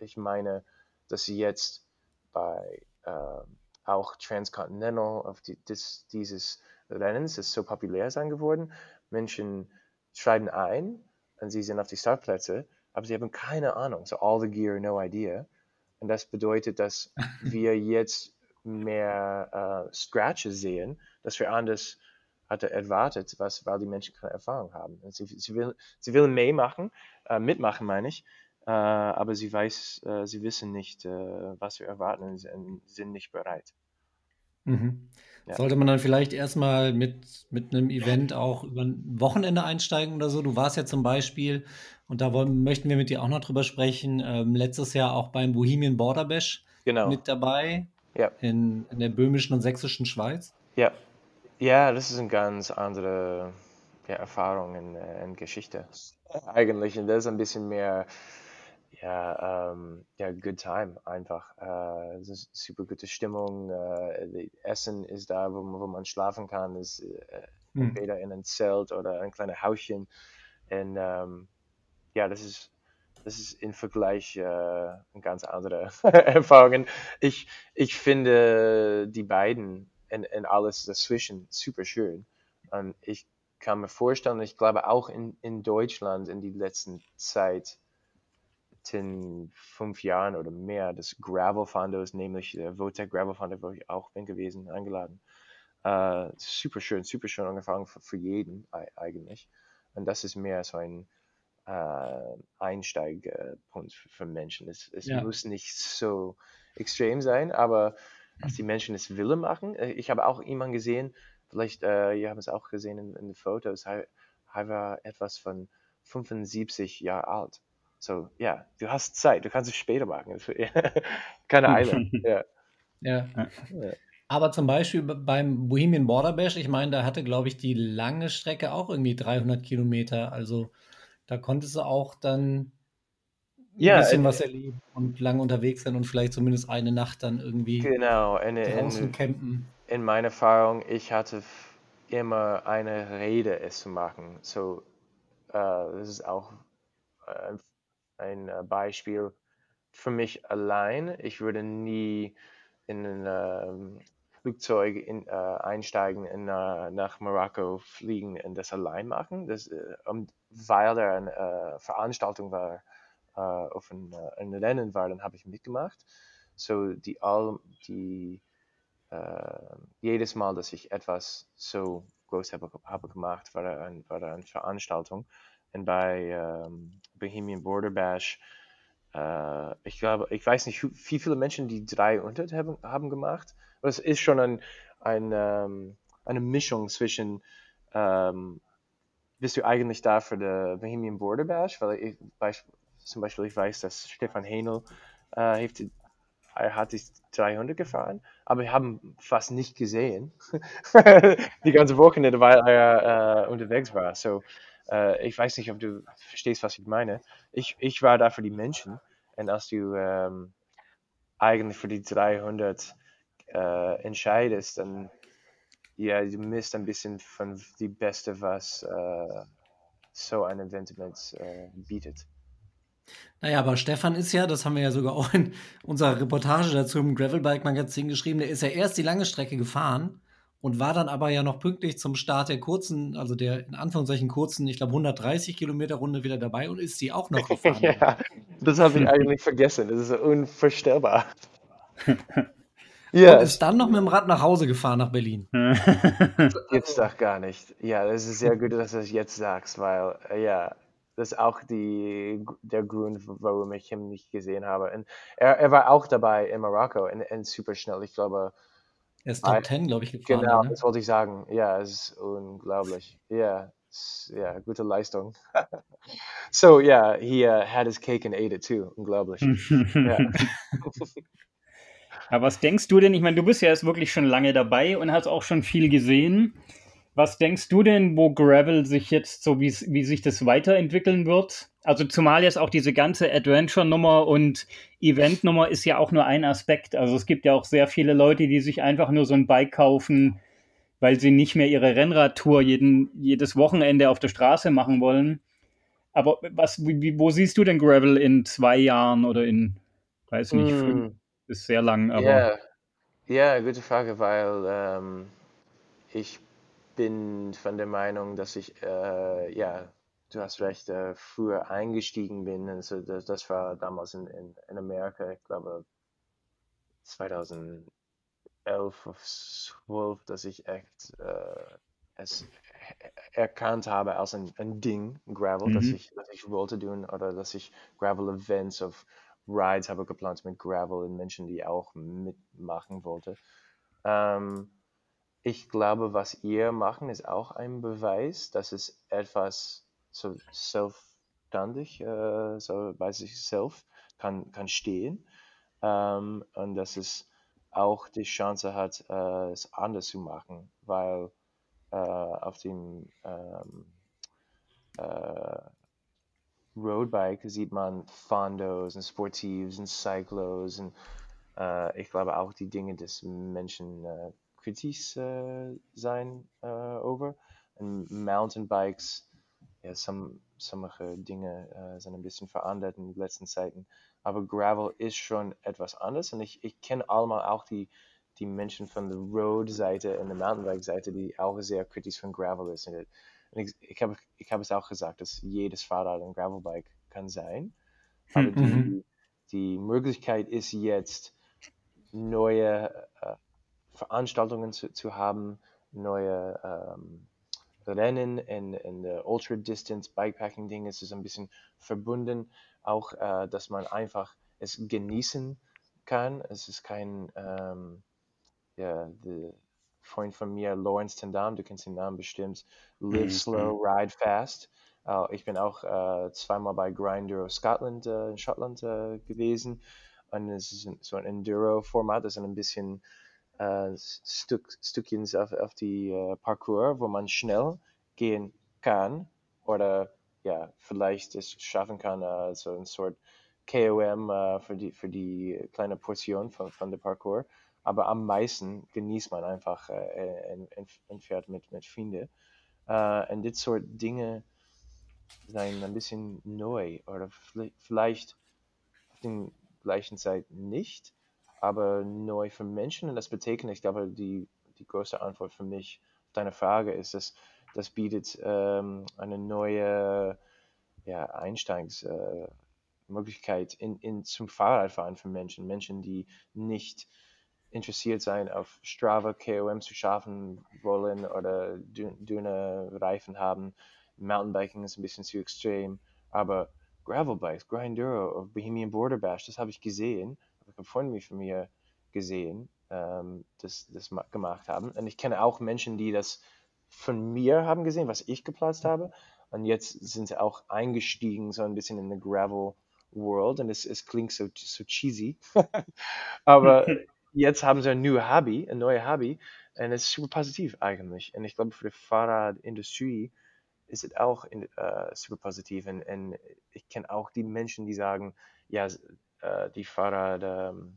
ich meine, dass sie jetzt bei äh, auch Transcontinental auf die, das, dieses Rennens ist so populär sein geworden. Menschen schreiben ein und sie sind auf die Startplätze, aber sie haben keine Ahnung. So all the gear, no idea. Und das bedeutet, dass wir jetzt mehr äh, Scratches sehen, dass wir anders hatte erwartet, was, weil die Menschen keine Erfahrung haben. Sie, sie, will, sie will mehr machen, äh, mitmachen meine ich, äh, aber sie weiß, äh, sie wissen nicht, äh, was wir erwarten und sind- sind nicht bereit. Mhm. Ja. Sollte man dann vielleicht erstmal mit, mit einem Event auch über ein Wochenende einsteigen oder so? Du warst ja zum Beispiel, und da wollen, möchten wir mit dir auch noch drüber sprechen, ähm, letztes Jahr auch beim Bohemian Border Bash Genau. mit dabei Ja. in, in der böhmischen und sächsischen Schweiz. Ja, ja, das ist eine ganz andere ja, Erfahrung in, äh, in Geschichte eigentlich. Und das ist ein bisschen mehr, ja, ähm, ja, good time einfach. Äh, es ist super gute Stimmung. Äh, Essen ist da, wo, man- wo man schlafen kann. Ist äh, Hm. entweder in ein Zelt oder ein kleines Hauschen. Und ähm, ja, das ist, das ist im Vergleich äh, eine ganz andere Erfahrung. Ich, ich finde die beiden und, und alles dazwischen super schön. Und ich kann mir vorstellen, ich glaube auch in, in Deutschland in die letzten Zeit, in fünf Jahren oder mehr, das Gravel Fondos, nämlich der Votec Gravel Fondo, wo ich auch bin gewesen, eingeladen. Äh, super schön, super schön angefangen für, für jeden ei- eigentlich. Und das ist mehr so ein äh, Einsteigpunkt für, für Menschen. Es, es Ja. muss nicht so extrem sein, aber dass die Menschen es willen machen. Äh, Ich habe auch jemanden gesehen, vielleicht, äh, ihr habt es auch gesehen in, in den Fotos, er, war etwas von 75 Jahre alt. So, ja, du hast Zeit, du kannst es später machen. Keine Eile. ja. Ja. Ja. Aber zum Beispiel be- beim Bohemian Border Bash, ich meine, da hatte, glaube ich, die lange Strecke auch irgendwie 300 Kilometer. Also da konntest du auch dann ja, ein bisschen äh, was erleben und lang unterwegs sein und vielleicht zumindest eine Nacht dann irgendwie genau, eine, draußen in, campen. In meiner Erfahrung, ich hatte immer eine Rede, es zu machen. So, äh, das ist auch äh, ein äh, Beispiel für mich allein. Ich würde nie in ähm, Flugzeug in, äh, einsteigen und äh, nach Marokko fliegen und das allein machen, das, äh, weil da eine äh, Veranstaltung war, äh, auf ein, äh, Rennen war, dann habe ich mitgemacht. So die all die jedes Mal, dass ich etwas so groß habe, habe gemacht, war da, ein, war eine Veranstaltung. Und bei ähm, Bohemian Border Bash ich glaube, ich weiß nicht, wie viele Menschen die 300 haben, haben gemacht. Aber es ist schon ein, ein, ähm, eine Mischung zwischen, ähm, bist du eigentlich da für die Bohemian Border Bash? Weil ich, zum Beispiel, ich weiß, dass Stefan Henel äh, heeft, er hat die 300 gefahren, aber wir haben fast nicht gesehen, die ganze Wochenende, weil er äh, unterwegs war. So, äh, ich weiß nicht, ob du verstehst, was ich meine. Ich, ich war da für die Menschen. Und als du ähm, eigentlich für die 300 äh, entscheidest, dann ja, du misst ein bisschen von die Beste, was äh, so ein Event äh, bietet. Naja, aber Stefan ist ja, das haben wir ja sogar auch in unserer Reportage dazu im Gravelbike-Magazin geschrieben, der ist ja erst die lange Strecke gefahren und war dann aber ja noch pünktlich zum Start der kurzen, also der in Anführungszeichen kurzen, ich glaube 130 Kilometer Runde wieder dabei und ist sie auch noch gefahren. ja, das habe ich eigentlich vergessen. Das ist unvorstellbar. ja. Und ist dann noch mit dem Rad nach Hause gefahren nach Berlin. Gibt's doch gar nicht. Ja, das ist sehr gut, dass du das jetzt sagst, weil äh, ja, das ist auch die, der Grund, warum ich ihn nicht gesehen habe. Und er, er war auch dabei in Marokko und, und super schnell. Ich glaube, er ist Top 10, glaube ich, gefahren. Genau, ne? das wollte ich sagen. Ja, es ist unglaublich. Ja, ja, gute Leistung. so, ja, yeah, he uh, had his cake and ate it too. Unglaublich. ja. Aber was denkst du denn? Ich meine, du bist ja jetzt wirklich schon lange dabei und hast auch schon viel gesehen. Was denkst du denn, wo Gravel sich jetzt so, wie, sich das weiterentwickeln wird? Also zumal jetzt auch diese ganze Adventure-Nummer und Event-Nummer ist ja auch nur ein Aspekt. Also es gibt ja auch sehr viele Leute, die sich einfach nur so ein Bike kaufen, weil sie nicht mehr ihre Rennradtour jeden, jedes Wochenende auf der Straße machen wollen. Aber was, wie, wo siehst du denn Gravel in zwei Jahren oder in, weiß nicht, mm. fünf? Ist sehr lang, aber. Ja, yeah. yeah, gute Frage, weil ähm, ich bin von der Meinung, dass ich, äh, ja, du hast recht, äh, früher eingestiegen bin. Also das, das war damals in, in, in, Amerika, ich glaube 2011 oder 12, dass ich echt äh, es erkannt habe als ein, ein Ding, Gravel, mhm. dass, ich, dass ich wollte tun oder dass ich Gravel-Events auf Rides habe geplant mit Gravel und Menschen, die auch mitmachen wollten. Ähm, ich glaube, was ihr machen, ist auch ein Beweis, dass es etwas so selbstständig, äh, so bei sich selbst kann, kann stehen ähm, und dass es auch die Chance hat, äh, es anders zu machen, weil äh, auf dem ähm, äh, Roadbike sieht man Fondos und Sportivs und Cyclos und äh, ich glaube auch die Dinge, dass Menschen äh, kritisch äh, sein äh, over. Und Mountainbikes, ja, some, sommige Dinge äh, sind ein bisschen verändert in den letzten Zeiten. Aber Gravel ist schon etwas anders. Und ich, ich kenne allemal auch die, die Menschen von der Road-Seite und der Mountainbike-Seite, die auch sehr kritisch von Gravel ist. Ich, ich habe ich hab es auch gesagt, dass jedes Fahrrad ein Gravelbike kann sein. Aber die, mhm. die Möglichkeit ist jetzt, neue äh, Veranstaltungen zu, zu haben, neue ähm, Rennen in, in der Ultra-Distance Bikepacking-Ding. Es ist ein bisschen verbunden, auch äh, dass man einfach es genießen kann. Es ist kein, ähm, ja, der Freund von mir, Lawrence Tendam, du kennst den Namen bestimmt, Live mhm. Slow, Ride Fast. Uh, ich bin auch uh, zweimal bei Grinder Scotland uh, in Schottland gewesen. Und es ist so ein Enduro-Format, das ist ein bisschen Stück, Stückchen auf, auf die Parcours, wo man schnell gehen kann oder ja, vielleicht es schaffen kann, so eine Sort KOM für, die, für die kleine Portion von, von der Parkour. Aber am meisten genießt man einfach äh, ein, Pferd mit, mit Freunden. Äh, und das Sort Dinge sein ein bisschen neu oder vielleicht auf der gleichen Zeit nicht, aber neu für Menschen. Und das bedeutet, ich glaube, die, die größte Antwort für mich auf deine Frage ist, dass das bietet ähm, eine neue ja, Einsteigsmöglichkeit äh, in, in, zum Fahrradfahren für Menschen. Menschen, die nicht interessiert sein, auf Strava KOM zu schaffen wollen oder dünne Reifen haben. Mountainbiking ist ein bisschen zu extrem, aber Gravelbikes, Grinduro, Bohemian Border Bash, das habe ich gesehen, habe ich Freunde von mir gesehen, ähm, das, das gemacht haben. Und ich kenne auch Menschen, die das von mir haben gesehen, was ich geplatzt habe. Und jetzt sind sie auch eingestiegen, so ein bisschen in the Gravel World. Und es, es klingt so, so cheesy. Aber jetzt haben sie ein neues Hobby, ein neues Hobby. Und es ist super positiv eigentlich. Und ich glaube, für die Fahrradindustrie ist es auch in, uh, super positiv. Und, und ich kenne auch die Menschen, die sagen, ja, uh, die Fahrrad ähm,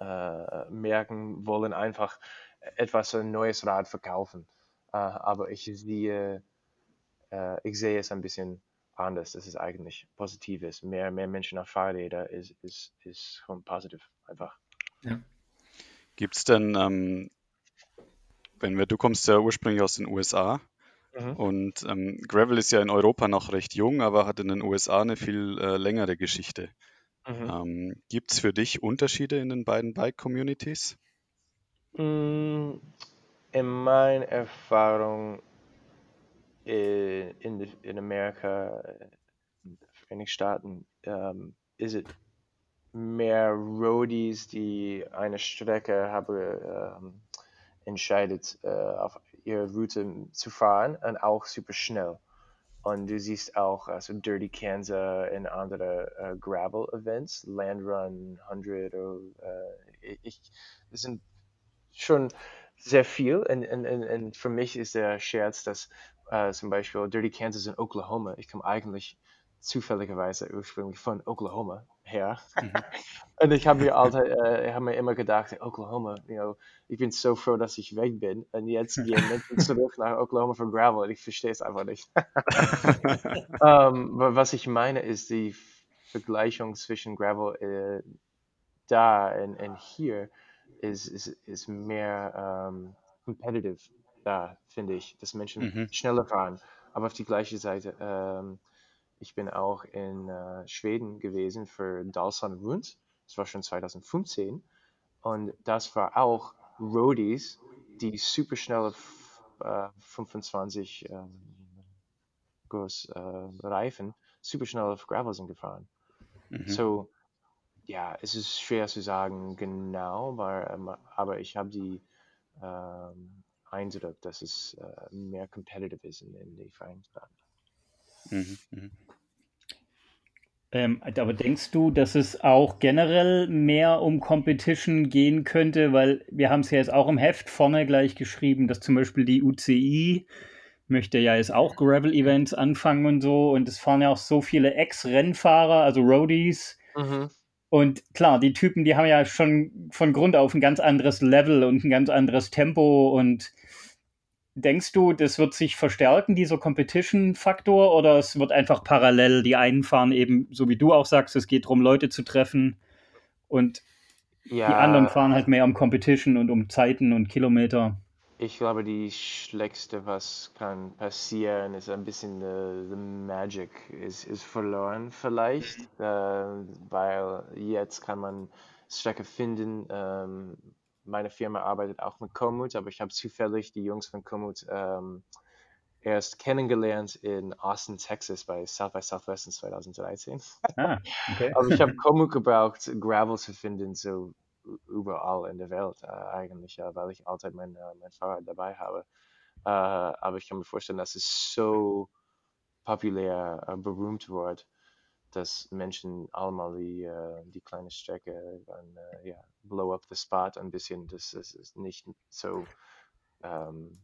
uh, merken wollen einfach etwas, ein neues Rad verkaufen. aber ich sehe, ich sehe es ein bisschen anders, dass es eigentlich positiv ist. Mehr, mehr Menschen auf Fahrräder ist, ist, ist schon positiv einfach. Ja. Gibt es denn, ähm, wenn wir, du kommst ja ursprünglich aus den USA mhm. und ähm, Gravel ist ja in Europa noch recht jung, aber hat in den USA eine viel äh, längere Geschichte. Mhm. Ähm, Gibt es für dich Unterschiede in den beiden Bike-Communities? Mm, in meiner Erfahrung äh, in, in Amerika, in den Vereinigten Staaten, ähm, ist es mehr Roadies, die eine Strecke haben ähm, entscheidet, äh, auf ihre Route zu fahren und auch super schnell. Und du siehst auch also Dirty Kansas in andere äh, Gravel-Events, Land Run 100. Oder, äh, ich, das sind schon sehr viel. Und, und, und, für mich ist der Scherz, dass äh, zum Beispiel Dirty Kansas in Oklahoma, ich komme eigentlich zufälligerweise ursprünglich von Oklahoma her. Mhm. und ich habe mir, äh, hab mir immer gedacht, Oklahoma, you know, ich bin so froh, dass ich weg bin. Und jetzt gehen Menschen zurück nach Oklahoma für Gravel und ich verstehe es einfach nicht. um, ähm, was ich meine, ist die Vergleichung zwischen Gravel äh, da und, und hier ist, ist, ist mehr um, competitive da, finde ich, dass Menschen mhm. schneller fahren. Aber auf die gleiche Seite, ähm, ich bin auch in äh, Schweden gewesen für Dalsland Rund. Das war schon 2015. Und das war auch Roadies, die super schnelle äh, 25 äh, groß äh, Reifen super schnell auf Gravel sind gefahren. Mhm. So, ja, es ist schwer zu sagen genau, aber, ähm, aber ich habe die ähm, Eindruck, dass es äh, mehr competitive ist in, in den Vereinigten Staaten. Mhm, mhm. Ähm, aber denkst du, dass es auch generell mehr um Competition gehen könnte? Weil wir haben es ja jetzt auch im Heft vorne gleich geschrieben, dass zum Beispiel die UCI möchte ja jetzt auch Gravel-Events anfangen und so. Und es fahren ja auch so viele Ex-Rennfahrer, also Roadies. Mhm. Und klar, die Typen, die haben ja schon von Grund auf ein ganz anderes Level und ein ganz anderes Tempo und Denkst du, das wird sich verstärken, dieser Competition-Faktor, oder es wird einfach parallel, die einen fahren eben, so wie du auch sagst, es geht darum, Leute zu treffen und ja, die anderen fahren halt mehr um Competition und um Zeiten und Kilometer? Ich glaube, die schlechteste, was kann passieren, ist ein bisschen the, the magic ist, ist verloren vielleicht, äh, weil jetzt kann man Strecke finden, ähm, meine Firma arbeitet auch mit Komoot, aber ich habe zufällig die Jungs von Komoot ähm, erst kennengelernt in Austin, Texas bei South by Southwest in 2013. Ah, okay. aber ich habe Komoot gebraucht, Gravel zu finden, so überall in der Welt äh, eigentlich, ja, weil ich allzeit mein, äh, mein Fahrrad dabei habe. Äh, aber ich kann mir vorstellen, dass es so populär, äh, berühmt wird dass Menschen allemal die, äh, die kleine Strecke dann, äh, ja, blow up the spot ein bisschen, dass es nicht so ähm,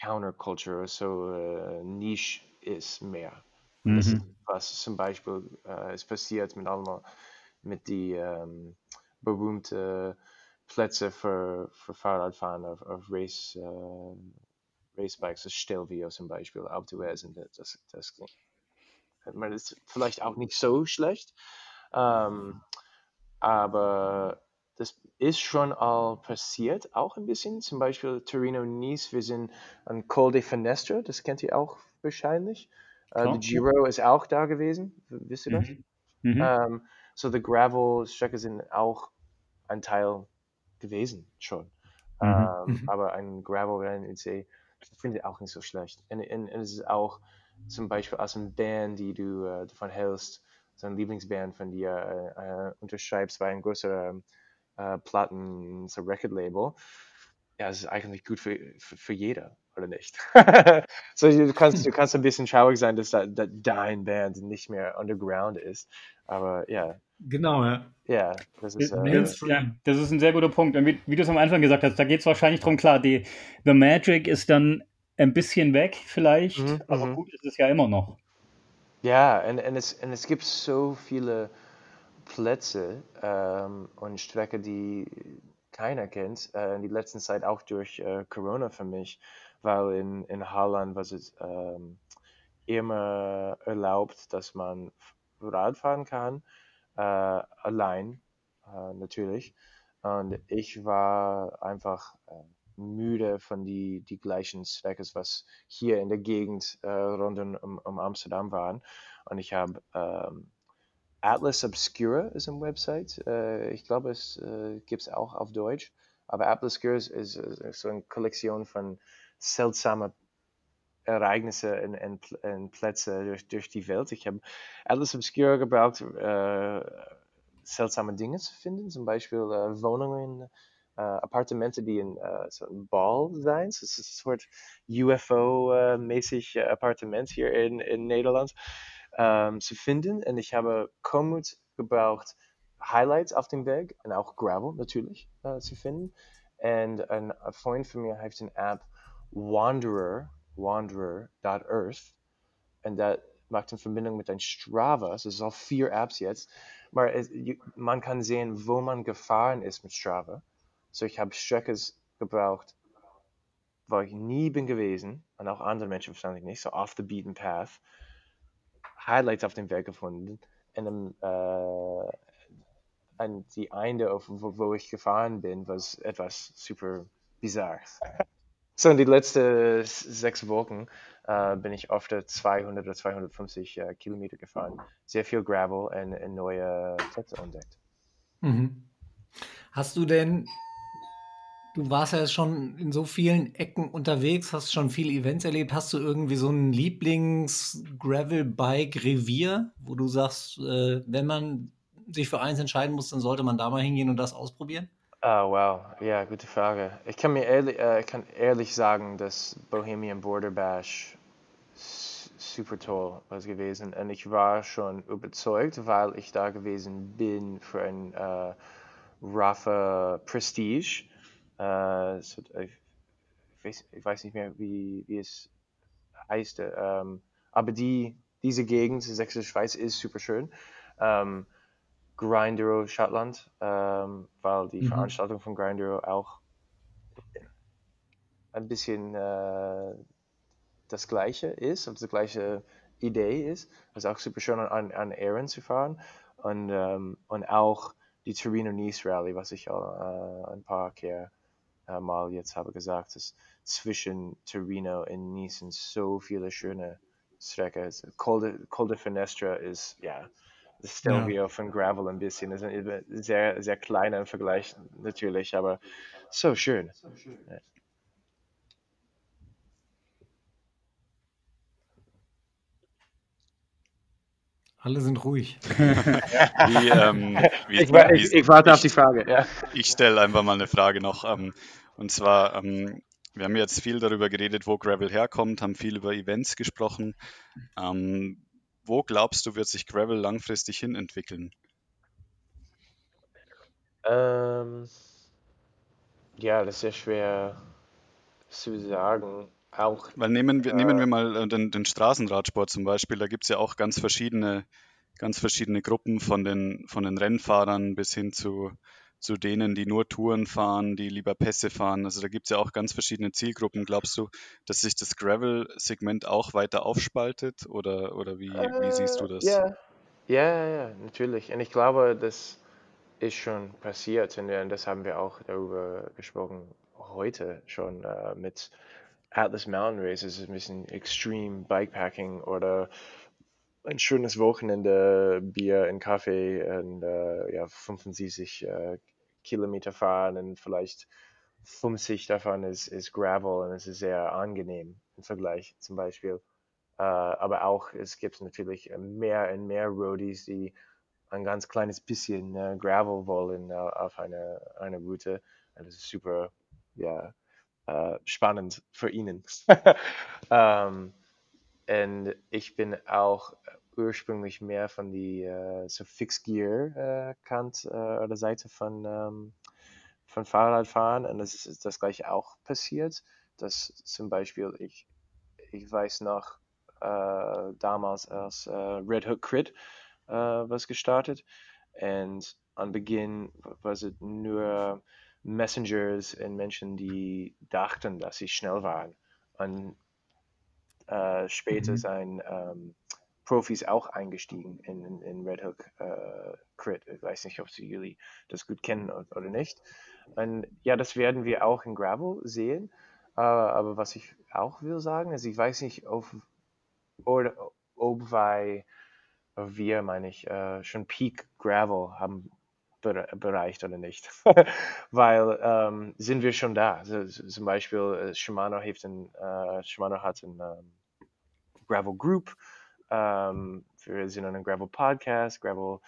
counterculture, so äh, niche ist mehr. Mhm. Das ist, was zum Beispiel ist passiert mit allem, mit die ähm, berühmten Plätze für, für Fahrradfahren auf, auf Race, Racebikes, das Stelvio zum Beispiel, Alpe sind das, das man ist vielleicht auch nicht so schlecht, ähm, aber das ist schon all passiert, auch ein bisschen. Zum Beispiel Torino Nice, wir sind an Col de Fenestra, das kennt ihr auch wahrscheinlich. Uh, Giro ist auch da gewesen, wisst ihr das? Mhm. Mhm. Um, ähm, so die Gravel-Strecke sind auch ein Teil gewesen schon. Mhm. Um, ähm, aber ein Gravel-Rennen in See finde ich auch nicht so schlecht. Und, und, und, es ist auch zum Beispiel aus einer Band, die du uh, davon hältst, so eine Lieblingsband von dir uh, unterschreibst bei einem größeren äh, Platten, so Record-Label, ja, es ist eigentlich gut für, für, für jeder, oder nicht? so, du kannst, du kannst ein bisschen traurig sein, dass, da, dass dein Band nicht mehr underground ist, aber ja. Genau, ja. Ja, das ist, äh, das, ja, das ist ein sehr guter Punkt. Und wie, wie du es am Anfang gesagt hast, da geht es wahrscheinlich darum, klar, die The Magic ist dann ein bisschen weg vielleicht, mhm, aber mhm. gut ist es ja immer noch. Ja, und, und, es, und es gibt so viele Plätze ähm, und Strecken, die keiner kennt, äh, in die letzten Zeit auch durch äh, Corona für mich, weil in, in Holland war es ähm, immer erlaubt, dass man Rad fahren kann, äh, allein äh, natürlich. Und ich war einfach äh, müde von die, die gleichen Strecken, was hier in der Gegend äh, rund um, um Amsterdam waren. Und ich habe ähm, Atlas Obscura ist eine Website. Äh, ich glaube, es äh, gibt es auch auf Deutsch. Aber Atlas Obscura ist, ist, ist, so eine Kollektion von seltsamen Ereignisse und, und, und Plätze durch, durch, die Welt. Ich habe Atlas Obscura gebraucht, äh, seltsame Dinge zu finden. Zum Beispiel äh, Wohnungen, äh, Appartementen, die in äh, so einem Ball sein. Das ist ein Sort UFO-mäßig Appartement hier in, in Nederland ähm, zu finden. Und ich habe Komoot gebraucht, Highlights auf dem Weg und auch Gravel natürlich äh, zu finden. Und ein Freund von mir hat eine App Wanderer, Wanderer.earth. Und das macht eine Verbindung mit ein Strava. Es ist auf vier Apps jetzt. Es, man kann sehen, wo man gefahren ist mit Strava. So, ich habe Strecken gebraucht, wo ich nie bin gewesen und auch andere Menschen wahrscheinlich nicht, so off the beaten path. Highlights auf dem Weg gefunden. Und äh, an die Ende, wo, wo, ich gefahren bin, war etwas super bizarr. so in die letzten sechs Wochen äh, bin ich oft 200 oder 250 äh, Kilometer gefahren. Sehr viel Gravel und, und neue Plätze entdeckt. Mhm. Hast du denn Du warst ja schon in so vielen Ecken unterwegs, hast schon viele Events erlebt. Hast du irgendwie so ein Lieblings-Gravel-Bike-Revier, wo du sagst, äh, wenn man sich für eins entscheiden muss, dann sollte man da mal hingehen und das ausprobieren? Ah, wow. Ja, gute Frage. Ich kann mir ehrlich, äh, kann ehrlich sagen, dass Bohemian Border Bash super toll war gewesen. Und ich war schon überzeugt, weil ich da gewesen bin für ein äh, Rafa Prestige äh, so, ich, weiß, ich, weiß, nicht mehr, wie, wie es heißt. Ähm, aber die, diese Gegend, Sächsische Schweiz, ist super schön. Ähm, Grindero Schottland, ähm, weil die mhm. Veranstaltung von Grindero auch ein bisschen äh, das gleiche ist, und die gleiche Idee ist. Es ist auch super schön an, an Ehren zu fahren und, ähm, und auch die Torino Nice Rally, was ich auch äh, ein paar Kehr äh, mal jetzt habe gesagt, dass zwischen Torino und Nice sind so viele schöne Strecken. Col de, Col de Finestra ist, ja, das Stelvio ja. von Gravel ein bisschen. Das ist sehr, sehr kleiner im Vergleich natürlich, aber so schön. So schön. Ja. Alle sind ruhig. wie, ähm, wie, ich, wie, ich, ich, warte ich, auf die Frage. Ja. Ich stelle einfach mal eine Frage noch. Ähm, und zwar, ähm, wir haben jetzt viel darüber geredet, wo Gravel herkommt, haben viel über Events gesprochen. Ähm, wo glaubst du, wird sich Gravel langfristig hin entwickeln? Ähm, ja, das ist sehr schwer zu sagen. Auch. Weil nehmen wir, nehmen Äh, wir mal äh, den, den Straßenradsport zum Beispiel, da gibt es ja auch ganz verschiedene, ganz verschiedene Gruppen von den, von den Rennfahrern bis hin zu, zu denen, die nur Touren fahren, die lieber Pässe fahren. Also da gibt es ja auch ganz verschiedene Zielgruppen. Glaubst du, dass sich das Gravel-Segment auch weiter aufspaltet oder, oder wie, wie siehst du Äh, das? ja, ja, ja, ja, natürlich. Und ich glaube, das ist schon passiert und, äh, das haben wir auch darüber gesprochen heute schon äh, mit Atlas Mountain Races, ein bisschen Extreme Bikepacking oder ein schönes Wochenende, Bier und Kaffee und äh, ja, 75 äh, Kilometer fahren und vielleicht 50 davon ist, ist Gravel und es ist sehr angenehm im Vergleich zum Beispiel. Äh, aber auch, es gibt natürlich mehr und mehr Roadies, die ein ganz kleines bisschen äh, Gravel wollen äh, auf eine, eine Route. Und das ist super, ja, äh, spannend für ihnen. ähm, und ich bin auch ursprünglich mehr von die äh, so Fixed Gear äh, Kant äh, oder Seite von, ähm, von Fahrradfahren und das ist das gleiche auch passiert, dass zum Beispiel ich, ich weiß noch äh, damals als Red Hook Crit was gestartet und am Beginn war es nur Messengers und Menschen, die dachten, dass sie schnell waren. Und äh, später Mhm. sind ähm, Profis auch eingestiegen in, in, in Red Hook äh, Crit. Ich weiß nicht, ob sie das gut kennen oder nicht. Und ja, das werden wir auch in Gravel sehen. Äh, aber was ich auch will sagen, ist, ich weiß nicht, ob, oder, ob wir, wir meine ich, äh, schon Peak Gravel haben bere- bereicht oder nicht. Weil ähm, sind wir schon da. So, zum Beispiel äh, Shimano, heeft een, äh, Shimano hat ein ähm, Gravel Group. Ähm, wir sind an einem Gravel Podcast, Gravel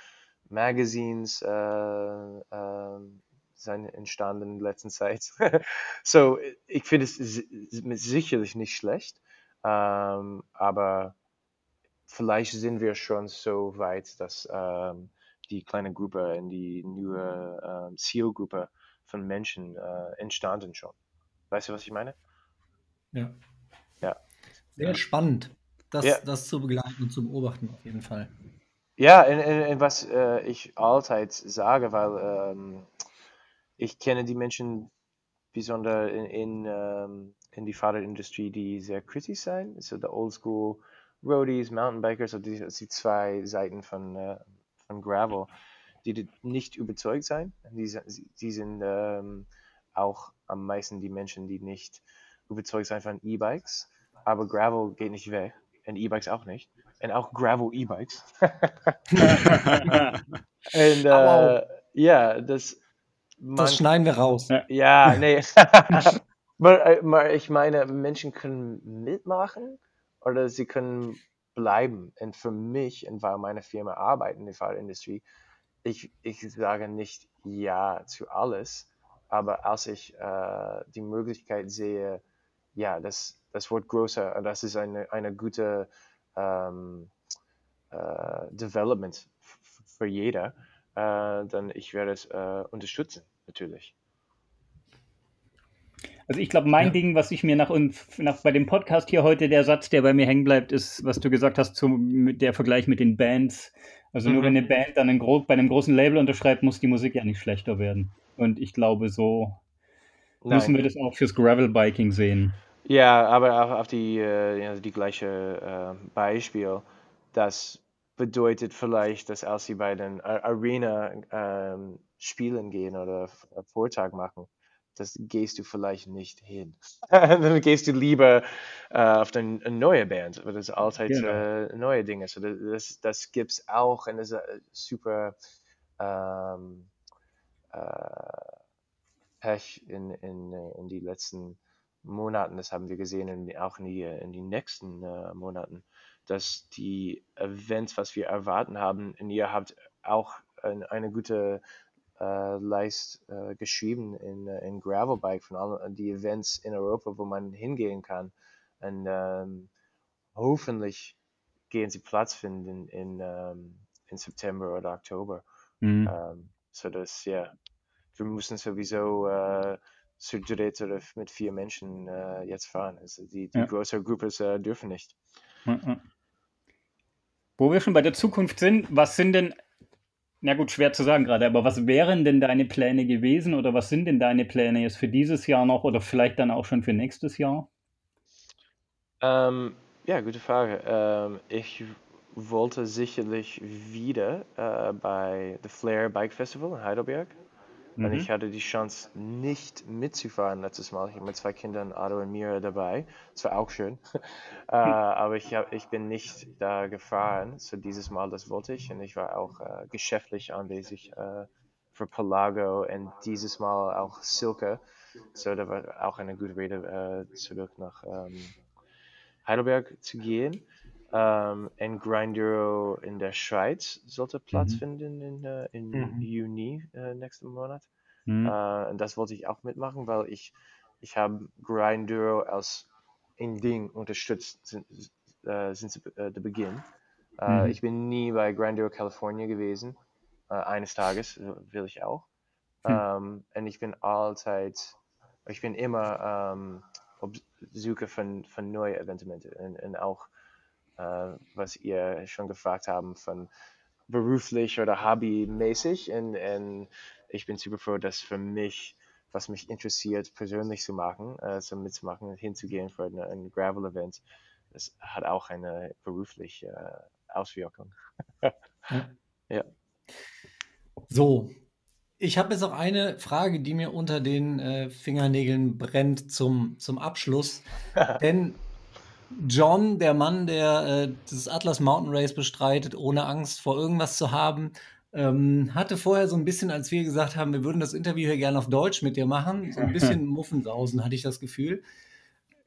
Magazines äh, ähm, sind entstanden in letzter Zeit. so, ich finde es si- sicherlich nicht schlecht, ähm, aber vielleicht sind wir schon so weit, dass ähm, die kleine Gruppe in die neue ähm, Zielgruppe von Menschen äh, entstanden schon. Weißt du, was ich meine? Ja. Ja. Sehr spannend, das, Ja. das zu begleiten und zu beobachten, auf jeden Fall. Ja, und, und, und was äh, ich allzeit sage, weil ähm, ich kenne die Menschen besonders in, in, ähm, in die Fahrradindustrie, die sehr kritisch sind. So der Oldschool Roadies, Mountainbikers, also die, die zwei Seiten von, äh, von Gravel, die nicht überzeugt sein. Die, sind- die sind ähm, auch am meisten die Menschen, die nicht überzeugt sind von E-Bikes. Aber Gravel geht nicht weg und E-Bikes auch nicht. Und auch Gravel E-Bikes. Und Au, au. äh, ja, das. man- Das schneiden wir raus. Ja. ja, nee. aber, äh, aber ich meine, Menschen können mitmachen oder sie können bleiben. Und für mich, und weil meine Firma arbeitet in der Fahrradindustrie, ich, ich sage nicht ja zu alles, aber als ich äh, die Möglichkeit sehe, ja, das, das wird größer das ist eine, eine gute ähm, äh, Development für jeder, äh, dann ich werde es äh, unterstützen, natürlich. Also ich glaube, mein Ja. Ding, was ich mir nach, und nach bei dem Podcast hier heute, der Satz, der bei mir hängen bleibt, ist, was du gesagt hast, zum, der Vergleich mit den Bands. Also nur Mhm. wenn eine Band dann ein bei einem großen Label unterschreibt, muss die Musik ja nicht schlechter werden. Und ich glaube, so müssen wir das auch fürs Gravelbiking sehen. Ja, aber auch auf die, äh, ja, die gleiche äh, Beispiel, das bedeutet vielleicht, dass als sie bei den Arena ähm, spielen gehen oder Vortrag machen, das gehst du vielleicht nicht hin. Dann gehst du lieber äh, auf eine neue Band, weil das allzeit Genau. äh, neue Dinge. So, das, das, das gibt's auch und das ist äh, super ähm, äh, Pech in, in, äh, in die letzten Monaten, das haben wir gesehen, in, auch in die, in die nächsten äh, Monaten, dass die Events, was wir erwarten haben, und ihr habt auch ein, eine gute äh, Leist äh, geschrieben in, äh, in Gravelbike von allen die Events in Europa, wo man hingehen kann. Und ähm, hoffentlich gehen sie Platz finden in, ähm, in September oder Oktober. Mhm. Ähm, so dass, ja, wir müssen sowieso äh, zu dritt oder mit vier Menschen äh, jetzt fahren. Also die, die ja. größere Gruppen äh, dürfen nicht. Wo wir schon bei der Zukunft sind, was sind denn, na gut, schwer zu sagen gerade, aber was wären denn deine Pläne gewesen oder was sind denn deine Pläne jetzt für dieses Jahr noch oder vielleicht dann auch schon für nächstes Jahr? Ähm, ja, gute Frage. Ähm, ich wollte sicherlich wieder äh, bei The Flair Bike Festival in Heidelberg. Mhm. Und ich hatte die Chance, nicht mitzufahren letztes Mal. Ich habe mit zwei Kindern, Ado und Mira, dabei. Das war auch schön. äh, aber ich, hab, ich bin nicht da gefahren. So dieses Mal, das wollte ich. Und ich war auch äh, geschäftlich anwesend äh, für Pelago und dieses Mal auch Silke. So, da war auch eine gute Rede, äh, zurück nach ähm, Heidelberg zu gehen. Ähm, ein Grinduro in der Schweiz sollte Platz mhm. finden in, äh, in mhm. Juni äh, nächsten Monat. Mhm. Äh, das wollte ich auch mitmachen, weil ich, ich habe Grinduro als ein Ding unterstützt sind, äh, sind der Beginn. Ich bin nie bei Grinduro California gewesen. Äh, eines Tages will ich auch. Hm. Ähm, und ich bin allzeit, ich bin immer ähm, auf Suche von, von neuen Evenementen und, und auch was ihr schon gefragt haben von beruflich oder hobbymäßig. Und, und ich bin super froh, dass für mich, was mich interessiert, persönlich zu machen, äh, so mitzumachen, hinzugehen für eine, ein Gravel-Event, das hat auch eine berufliche äh, Auswirkung. ja. So, ich habe jetzt auch eine Frage, die mir unter den äh, Fingernägeln brennt zum, zum Abschluss. Denn John, der Mann, der äh, das Atlas Mountain Race bestreitet, ohne Angst vor irgendwas zu haben, ähm, hatte vorher so ein bisschen, als wir gesagt haben, wir würden das Interview hier gerne auf Deutsch mit dir machen, so ein bisschen Muffensausen, hatte ich das Gefühl.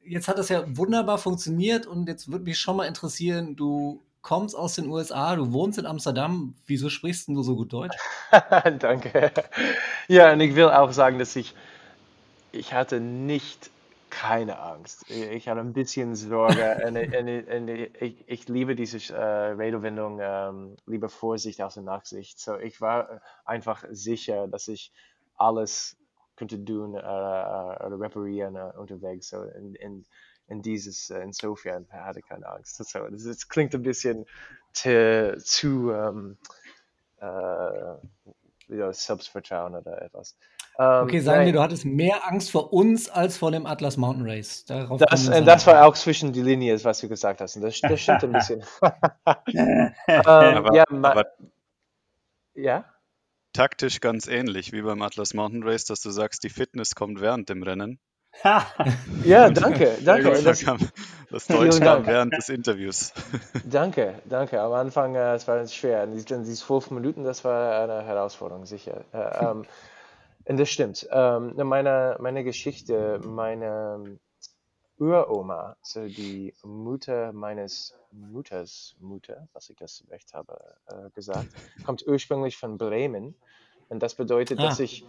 Jetzt hat das ja wunderbar funktioniert und jetzt würde mich schon mal interessieren, du kommst aus den USA, du wohnst in Amsterdam, wieso sprichst du so gut Deutsch? Danke. Ja, und ich will auch sagen, dass ich, ich hatte nicht keine Angst. Ich hatte ein bisschen Sorge. und, und, und ich, ich, liebe diese äh, Redewendung, ähm, lieber Vorsicht als Nachsicht. So, ich war einfach sicher, dass ich alles könnte tun äh, oder reparieren äh, unterwegs. So, in, in, in dieses, äh, insofern hatte ich keine Angst. So, das, das klingt ein bisschen te, zu ähm, äh, ja, Selbstvertrauen oder etwas. Ähm, okay, sagen wir, du hattest mehr Angst vor uns als vor dem Atlas Mountain Race. Darauf das, äh, das war auch zwischen die Linien, was du gesagt hast. Das, das stimmt ein bisschen. ähm, aber, ja, aber ja? Taktisch ganz ähnlich wie beim Atlas Mountain Race, dass du sagst, die Fitness kommt während dem Rennen. ja, danke, danke. Das, das Deutsch kam während des Interviews. danke, danke. Am Anfang, äh, es war schwer. Diese, diese zwölf Minuten, das war eine Herausforderung, sicher. Äh, ähm, das stimmt. Ähm, meine, meine Geschichte, meine Uroma, so die Mutter meines Mutters Mutter, was ich das recht habe äh, gesagt, kommt ursprünglich von Bremen. Und das bedeutet, ah. dass ich,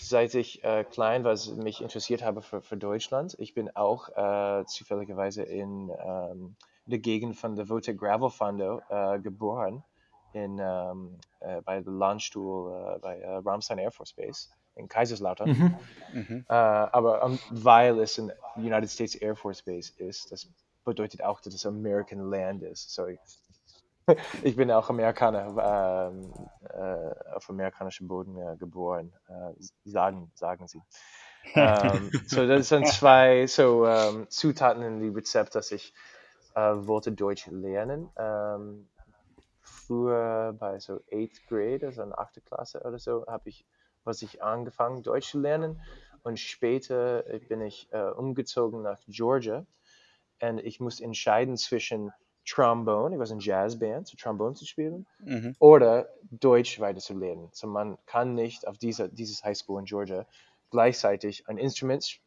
seit ich äh, klein war, mich interessiert habe für, für Deutschland. Ich bin auch äh, zufälligerweise in ähm, der Gegend von der Vote Gravel Fondo äh, geboren, in, ähm, äh, bei der Landstuhl äh, bei Ramstein Air Force Base in Kaiserslautern. Mhm. Mhm. Äh, aber um, weil es ein United States Air Force Base ist, das bedeutet auch, dass es American Land ist. So, ich, ich bin auch Amerikaner, ähm, äh, auf amerikanischem Boden äh, geboren, äh, sagen, sagen sie. ähm, so, das sind zwei so, ähm, Zutaten in dem Rezept, dass ich äh, wollte Deutsch lernen. Ähm, früher bei so 8th Grade, also in 8. Klasse oder so, habe ich was ich angefangen Deutsch zu lernen und später äh, bin ich äh, umgezogen nach Georgia und ich musste entscheiden zwischen Trombone, ich war in Jazzband, so Trombone zu spielen, mhm. oder Deutsch weiter zu lernen. So man kann nicht auf dieser, dieses Highschool in Georgia gleichzeitig ein Instrument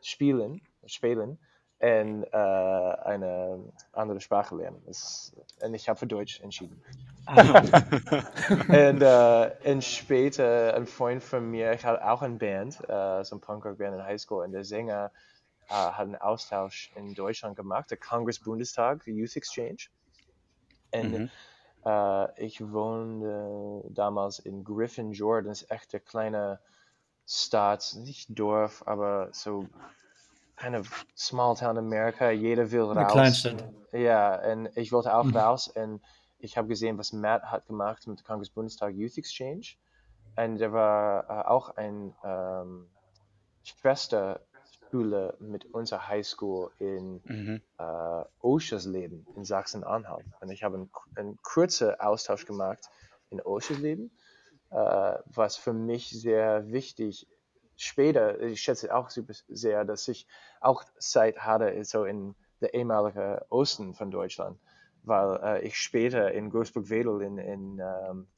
spielen, spielen und äh, eine andere Sprache lernen. Das, und ich habe für Deutsch entschieden. Ah. und, äh, und später ein Freund von mir, ich hatte auch eine Band, äh, so ein Punkrock-Band in Highschool, und der Sänger äh, hat einen Austausch in Deutschland gemacht, der Kongress-Bundestag, der Youth Exchange. Und mhm. äh, ich wohnte damals in Griffin, Jordan, das ist echt der kleine Stadt, nicht Dorf, aber so kind of small town America. Jeder will raus. Eine Kleinstadt. Ja, und ich wollte auch Mhm. raus und ich habe gesehen, was Matt hat gemacht mit Kongress Bundestag Youth Exchange. Und da war äh, auch ein ähm, Schwesterschule mit unserer Highschool in Mhm. äh, Oschersleben in Sachsen-Anhalt. Und ich habe einen, einen kurzen Austausch gemacht in Oschersleben, äh, was für mich sehr wichtig später, ich schätze auch super sehr, dass ich auch Zeit hatte, so in der ehemaligen Osten von Deutschland, weil äh, ich später in Großburg-Wedel in, in ähm,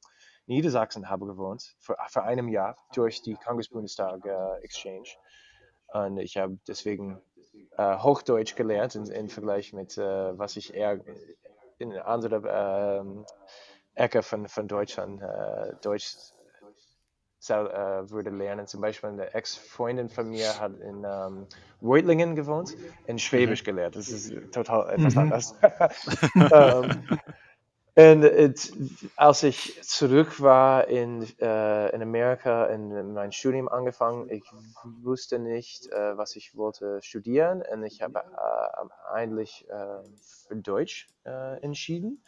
Niedersachsen habe gewohnt, für, für einem Jahr durch die Kongress-Bundestag äh, Exchange. Und ich habe deswegen äh, Hochdeutsch gelernt im, Vergleich mit, äh, was ich eher in anderer ähm, Ecke von, von Deutschland äh, Deutsch würde lernen. Zum Beispiel eine Ex-Freundin von mir hat in ähm, Reutlingen gewohnt, in Schwäbisch gelernt. Das ist total etwas Mhm. anders. ähm, und it, als ich zurück war in, äh, in Amerika in mein Studium angefangen, ich wusste nicht, äh, was ich wollte studieren und ich habe äh, eigentlich äh, für Deutsch äh, entschieden.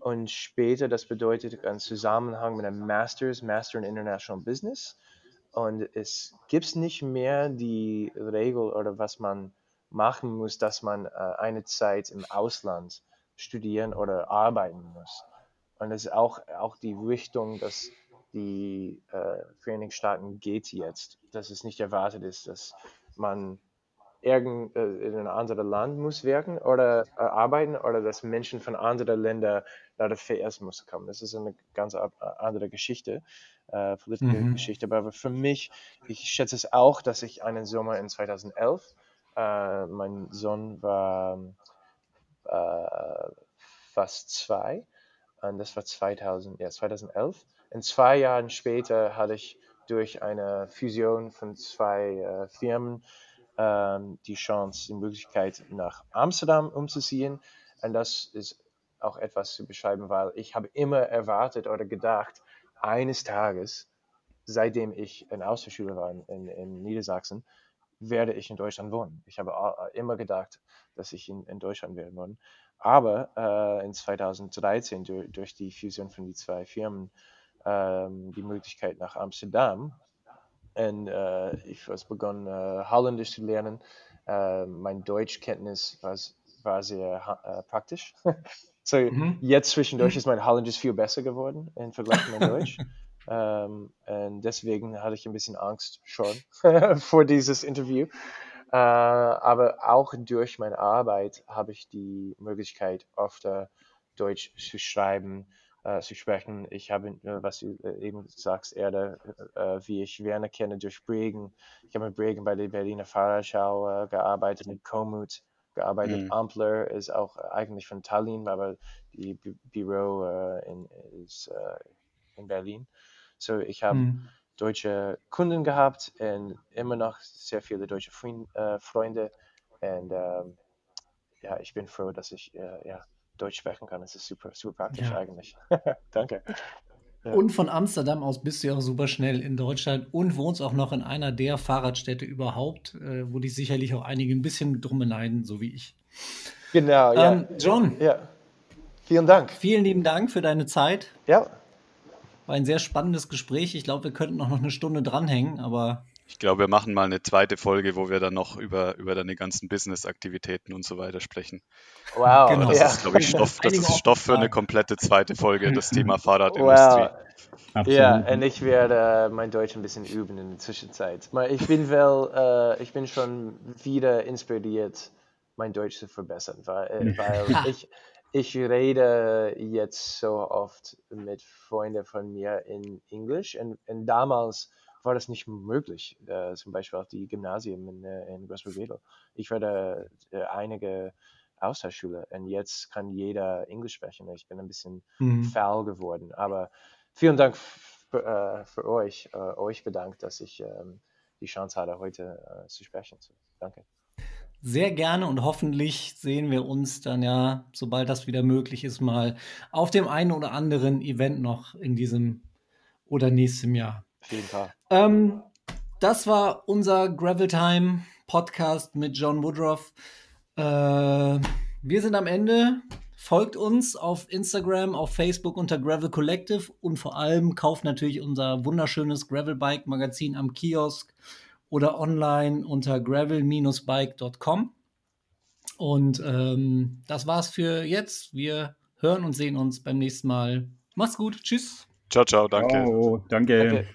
Und später, das bedeutet einen Zusammenhang mit einem Masters, Master in International Business. Und es gibt nicht mehr die Regel oder was man machen muss, dass man äh, eine Zeit im Ausland studieren oder arbeiten muss. Und es ist auch, auch die Richtung, dass die äh, Vereinigten Staaten geht jetzt, dass es nicht erwartet ist, dass man irgend, äh, in ein anderes Land muss wirken oder äh, arbeiten oder dass Menschen von anderen Ländern nach der FS muss kommen. Das ist eine ganz andere Geschichte, äh, politische Mhm. Geschichte. Aber für mich, ich schätze es auch, dass ich einen Sommer in 2011, äh, mein Sohn war äh, fast zwei. Und das war 2000, ja, 2011. Und zwei Jahren später hatte ich durch eine Fusion von zwei äh, Firmen ähm, die Chance, die Möglichkeit nach Amsterdam umzuziehen. Und das ist auch etwas zu beschreiben, weil ich habe immer erwartet oder gedacht, eines Tages, seitdem ich ein Austauschschüler war in, in, in Niedersachsen, werde ich in Deutschland wohnen. Ich habe a- immer gedacht, dass ich in, in Deutschland werden würde. Aber äh, in 2013 durch, durch die Fusion von die zwei Firmen ähm, die Möglichkeit nach Amsterdam und äh, ich habe begonnen äh, Holländisch zu lernen. Äh, mein Deutschkenntnis war, war sehr äh, praktisch. so Mhm. jetzt zwischendurch ist mein Holländisch viel besser geworden im Vergleich zu meinem Deutsch. Ähm, und deswegen hatte ich ein bisschen Angst schon vor dieses Interview. Äh, aber auch durch meine Arbeit habe ich die Möglichkeit, öfter Deutsch zu schreiben, äh, zu sprechen. Ich habe, äh, was du äh, eben sagst, Erde, äh, wie ich Werner kenne, durch Bregen. Ich habe mit Bregen bei der Berliner Fahrradschau äh, gearbeitet, mit Komut gearbeitet. Mhm. Ampler ist auch eigentlich von Tallinn, aber die Bü Büro in, ist in Berlin. So, ich habe Mhm. deutsche Kunden gehabt und immer noch sehr viele deutsche Freund, äh, Freunde. Und ähm, ja, ich bin froh, dass ich äh, ja, Deutsch sprechen kann. Es ist super, super praktisch Ja. eigentlich. Danke. Ja. Und von Amsterdam aus bist du ja auch super schnell in Deutschland und wohnst auch noch in einer der Fahrradstädte überhaupt, äh, wo dich sicherlich auch einige ein bisschen drum beneiden, so wie ich. Genau, ja. Ähm, John, ja. Vielen Dank. vielen lieben Dank für deine Zeit. Ja, War ein sehr spannendes Gespräch. Ich glaube, wir könnten auch noch eine Stunde dranhängen, aber Ich glaube, wir machen mal eine zweite Folge, wo wir dann noch über, über deine ganzen Business-Aktivitäten und so weiter sprechen. wow. Genau. Aber das ja. ist, glaube ich, Stoff, das ist Stoff für eine komplette zweite Folge, das Thema Fahrradindustrie. Wow. Absolut. Ja, und ich werde äh, mein Deutsch ein bisschen üben in der Zwischenzeit. Aber ich bin wel, äh, ich bin schon wieder inspiriert, mein Deutsch zu verbessern, weil, äh, weil ich, ich rede jetzt so oft mit Freunden von mir in Englisch und, und damals war das nicht möglich, äh, zum Beispiel auf die Gymnasium in, äh, in Großburg-Wedel. Ich werde äh, einige Austauschschüler und jetzt kann jeder Englisch sprechen. Ich bin ein bisschen Mhm. faul geworden. Aber vielen Dank für, äh, für euch, äh, euch bedankt, dass ich ähm, die Chance hatte, heute äh, zu sprechen. So, danke. Sehr gerne und hoffentlich sehen wir uns dann ja, sobald das wieder möglich ist, mal auf dem einen oder anderen Event noch in diesem oder nächstem Jahr. Auf jeden Fall. Ähm, das war unser Gravel Time Podcast mit John Woodruff. Äh, wir sind am Ende. Folgt uns auf Instagram, auf Facebook unter Gravel Collective und vor allem kauft natürlich unser wunderschönes Gravel Bike Magazin am Kiosk oder online unter gravel-bike.com. Und ähm, das war's für jetzt. Wir hören und sehen uns beim nächsten Mal. Macht's gut. Tschüss. Ciao, ciao. Danke. Oh, danke. Danke.